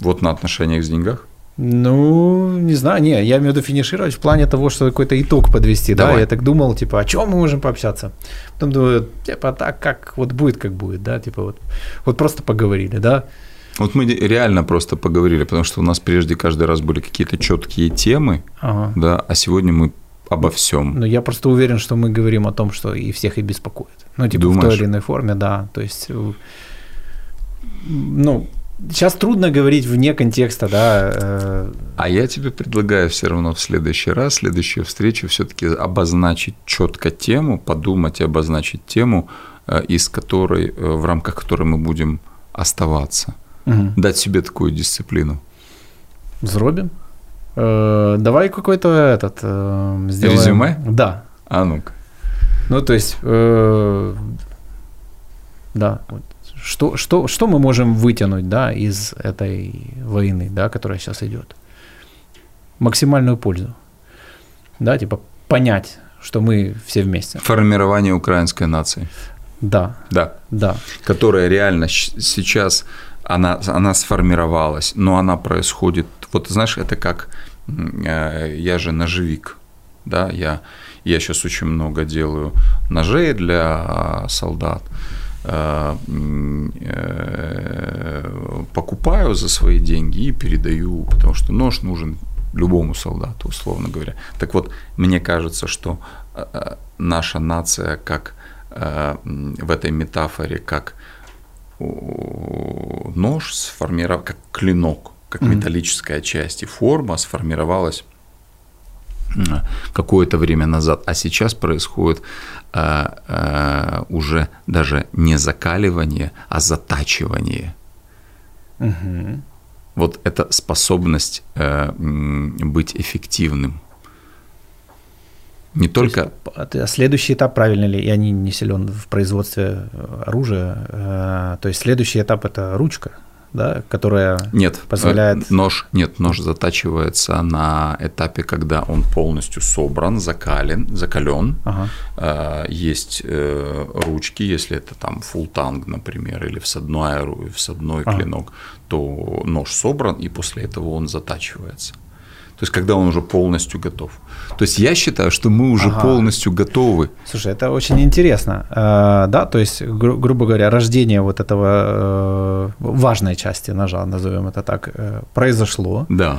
Вот на отношениях с деньгах? Ну, не знаю, не, я имею в виду финишировать в плане того, что какой-то итог подвести, Давай. да, я так думал, типа, о чем мы можем пообщаться? Потом думаю, типа, так, как вот будет, как будет, да, типа, вот, вот просто поговорили, да. Вот мы реально просто поговорили, потому что у нас прежде каждый раз были какие-то четкие темы, ага. да, а сегодня мы обо всем. Ну, я просто уверен, что мы говорим о том, что и всех и беспокоит. Ну, типа, Думаешь? в той или иной форме, да, то есть, ну, Сейчас трудно говорить вне контекста, да. Э. А я тебе предлагаю все равно в следующий раз, в следующую встречу все-таки обозначить четко тему, подумать и обозначить тему, э, из которой, э, в рамках которой мы будем оставаться. Угу. Дать себе такую дисциплину. Зробим. Давай какой-то этот сделаем. Резюме? Да. А ну-ка. Ну, то есть, да, вот что, что, что мы можем вытянуть да, из этой войны, да, которая сейчас идет? Максимальную пользу. Да, типа понять, что мы все вместе. Формирование украинской нации. Да. Да. Да. Которая реально сейчас, она, она сформировалась, но она происходит, вот знаешь, это как, э, я же ножевик, да, я, я сейчас очень много делаю ножей для солдат, Э, э, покупаю за свои деньги и передаю, потому что нож нужен любому солдату, условно говоря. Так вот, мне кажется, что э, наша нация, как в этой метафоре, как нож сформировал, как клинок, как металлическая часть и форма сформировалась какое-то время назад, а сейчас происходит э, уже даже не закаливание, а затачивание. Угу. Вот эта способность э, быть эффективным. Не то только... Есть, а следующий этап, правильно ли, я не, не силен в производстве оружия, то есть следующий этап – это ручка, да, которая нет, позволяет... Э, нож, нет, нож затачивается на этапе, когда он полностью собран, закален, закален. Ага. Э, есть э, ручки, если это там фултанг, например, или всадной, всадной ага. клинок, то нож собран, и после этого он затачивается. То есть, когда он уже полностью готов. То есть, я считаю, что мы уже ага. полностью готовы. Слушай, это очень интересно. Э, да, то есть, гру- грубо говоря, рождение вот этого э, важной части ножа, назовем это так, э, произошло. Да.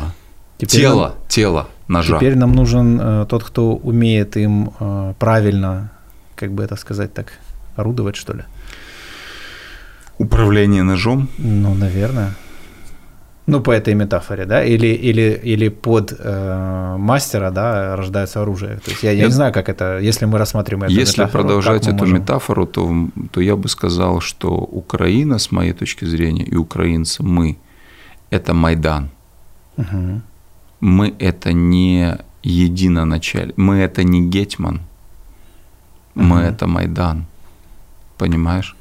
Теперь тело, нам, тело ножа. Теперь нам нужен тот, кто умеет им правильно, как бы это сказать так, орудовать, что ли. Управление ножом? Ну, наверное. Ну, по этой метафоре, да, или, или, или под э, мастера, да, рождается оружие. То есть я, я не знаю, как это, если мы рассматриваем эту Если метафору, продолжать эту можем... метафору, то, то я бы сказал, что Украина, с моей точки зрения, и украинцы, мы – это Майдан. Угу. Мы – это не единоначаль, мы – это не Гетман, мы угу. – это Майдан, понимаешь?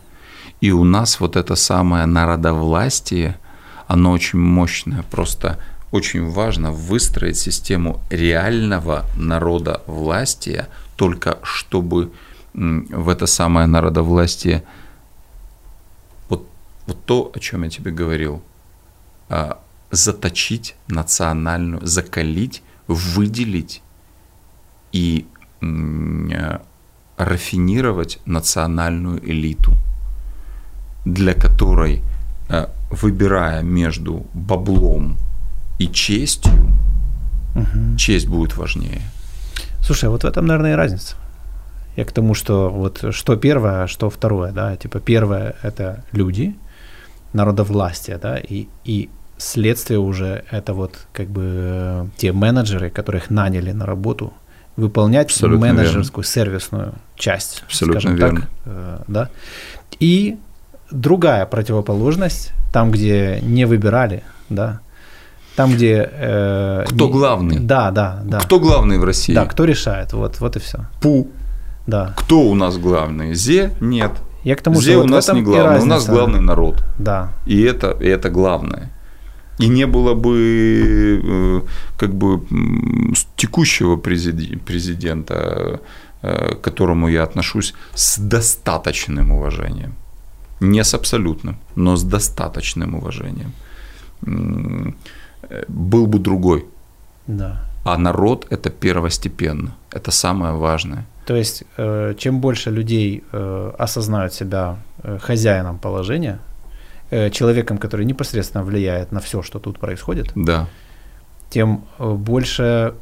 И у нас вот это самое народовластие – оно очень мощное. Просто очень важно выстроить систему реального народа власти, только чтобы в это самое народовластие вот, вот то, о чем я тебе говорил, а, заточить национальную, закалить, выделить и э, рафинировать национальную элиту, для которой, э, выбирая между баблом и честью, угу. честь будет важнее. Слушай, а вот в этом, наверное, и разница. Я к тому, что вот что первое, а что второе, да, типа первое – это люди, народовластие, да, и, и следствие уже это вот как бы те менеджеры, которых наняли на работу, выполнять Абсолютно менеджерскую верно. сервисную часть, Абсолютно скажем верно. так, э, да. И другая противоположность, там, где не выбирали, да, там, где... Э, кто не, главный? Да, да, да. Кто главный в России? Да, кто решает, вот, вот и все. Пу. Да. Кто у нас главный? Зе? Нет. Я к тому, Зе что у вот нас не главный, у нас главный народ. Да. И это, и это главное. И не было бы э, как бы текущего президента, э, к которому я отношусь с достаточным уважением. Не с абсолютным, но с достаточным уважением. Был бы другой. Да. А народ это первостепенно. Это самое важное. То есть, э, чем больше людей осознают себя хозяином положения, Э, человеком, который непосредственно влияет на все, что тут происходит, да. тем э, больше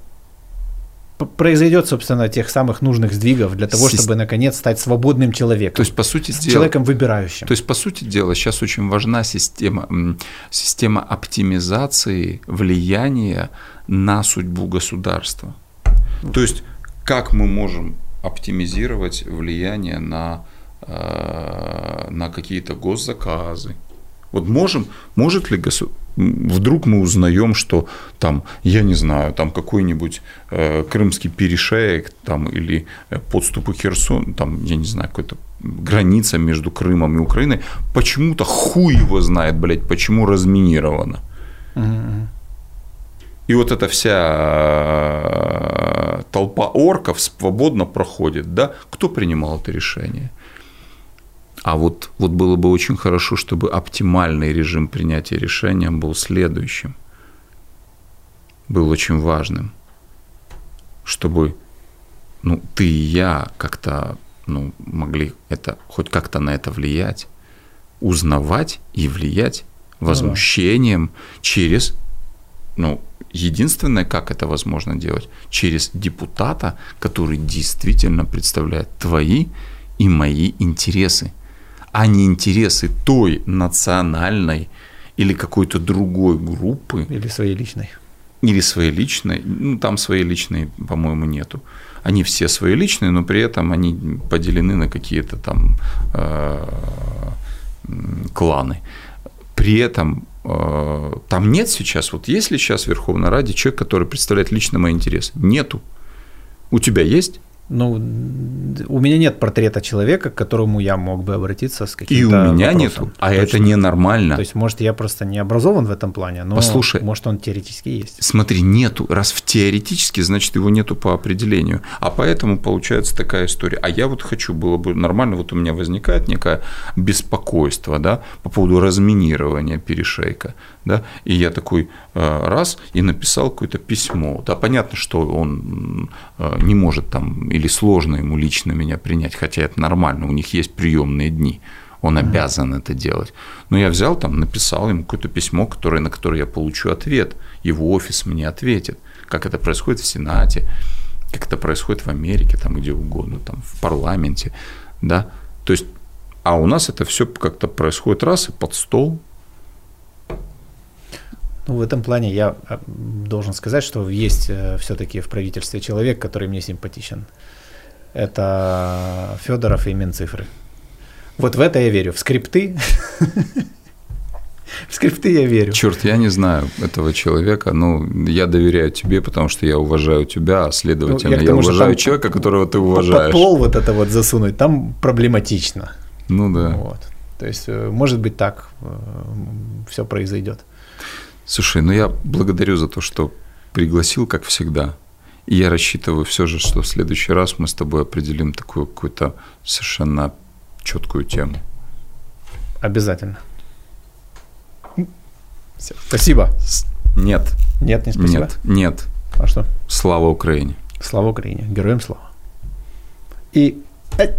произойдет, собственно, тех самых нужных сдвигов для того, чтобы наконец стать свободным человеком. То есть, по сути дела, человеком выбирающим. То есть, по сути дела, сейчас очень важна система, система оптимизации влияния на судьбу государства. То есть, как мы можем оптимизировать влияние на, э, на какие-то госзаказы, вот можем, может ли государство вдруг мы узнаем, что там, я не знаю, там какой-нибудь э, крымский перешеек там, или э, подступы Херсон, там, я не знаю, какая-то граница между Крымом и Украиной, почему-то хуй его знает, блядь, почему разминировано. И вот эта вся э, толпа орков свободно проходит, да? Кто принимал это решение? А вот, вот было бы очень хорошо, чтобы оптимальный режим принятия решения был следующим. Был очень важным. Чтобы ну, ты и я как-то ну, могли это, хоть как-то на это влиять, узнавать и влиять возмущением ну, да. через, ну, единственное, как это возможно делать, через депутата, который действительно представляет твои и мои интересы а не интересы той национальной или какой-то другой группы. Или своей личной. Или своей личной. Ну, там своей личной, по-моему, нету. Они все свои личные, но при этом они поделены на какие-то там э, кланы. При этом э, там нет сейчас, вот есть ли сейчас в Верховной Раде человек, который представляет лично мои интересы? Нету. У тебя есть? Ну, у меня нет портрета человека, к которому я мог бы обратиться с каким-то И у меня вопросом. нету, а Точно. это ненормально. То есть, может, я просто не образован в этом плане, но Послушай, может, он теоретически есть. Смотри, нету. Раз в теоретически, значит, его нету по определению. А поэтому получается такая история. А я вот хочу, было бы нормально, вот у меня возникает некое беспокойство, да, по поводу разминирования перешейка, да, и я такой э, раз и написал какое-то письмо, да, понятно, что он э, не может там или сложно ему лично меня принять, хотя это нормально, у них есть приемные дни, он обязан это делать. Но я взял там, написал ему какое-то письмо, которое, на которое я получу ответ, его офис мне ответит, как это происходит в Сенате, как это происходит в Америке, там где угодно, там в парламенте, да, то есть, а у нас это все как-то происходит раз и под стол, ну, в этом плане я а, должен сказать, что есть э, все-таки в правительстве человек, который мне симпатичен. Это Федоров и Минцифры. Вот в это я верю. В скрипты. В скрипты я верю. Черт, я не знаю этого человека, но я доверяю тебе, потому что я уважаю тебя, а следовательно, ну, я, я тому, уважаю человека, которого ты уважаешь. Под пол вот это вот засунуть, там проблематично. Ну да. Вот. То есть, э, может быть, так э, все произойдет. Слушай, ну я благодарю за то, что пригласил, как всегда. И я рассчитываю все же, что в следующий раз мы с тобой определим такую какую-то совершенно четкую тему. Обязательно. Все. Спасибо. Нет. Нет, не спасибо. Нет, нет. А что? Слава Украине. Слава Украине. Героям слава. И... Э,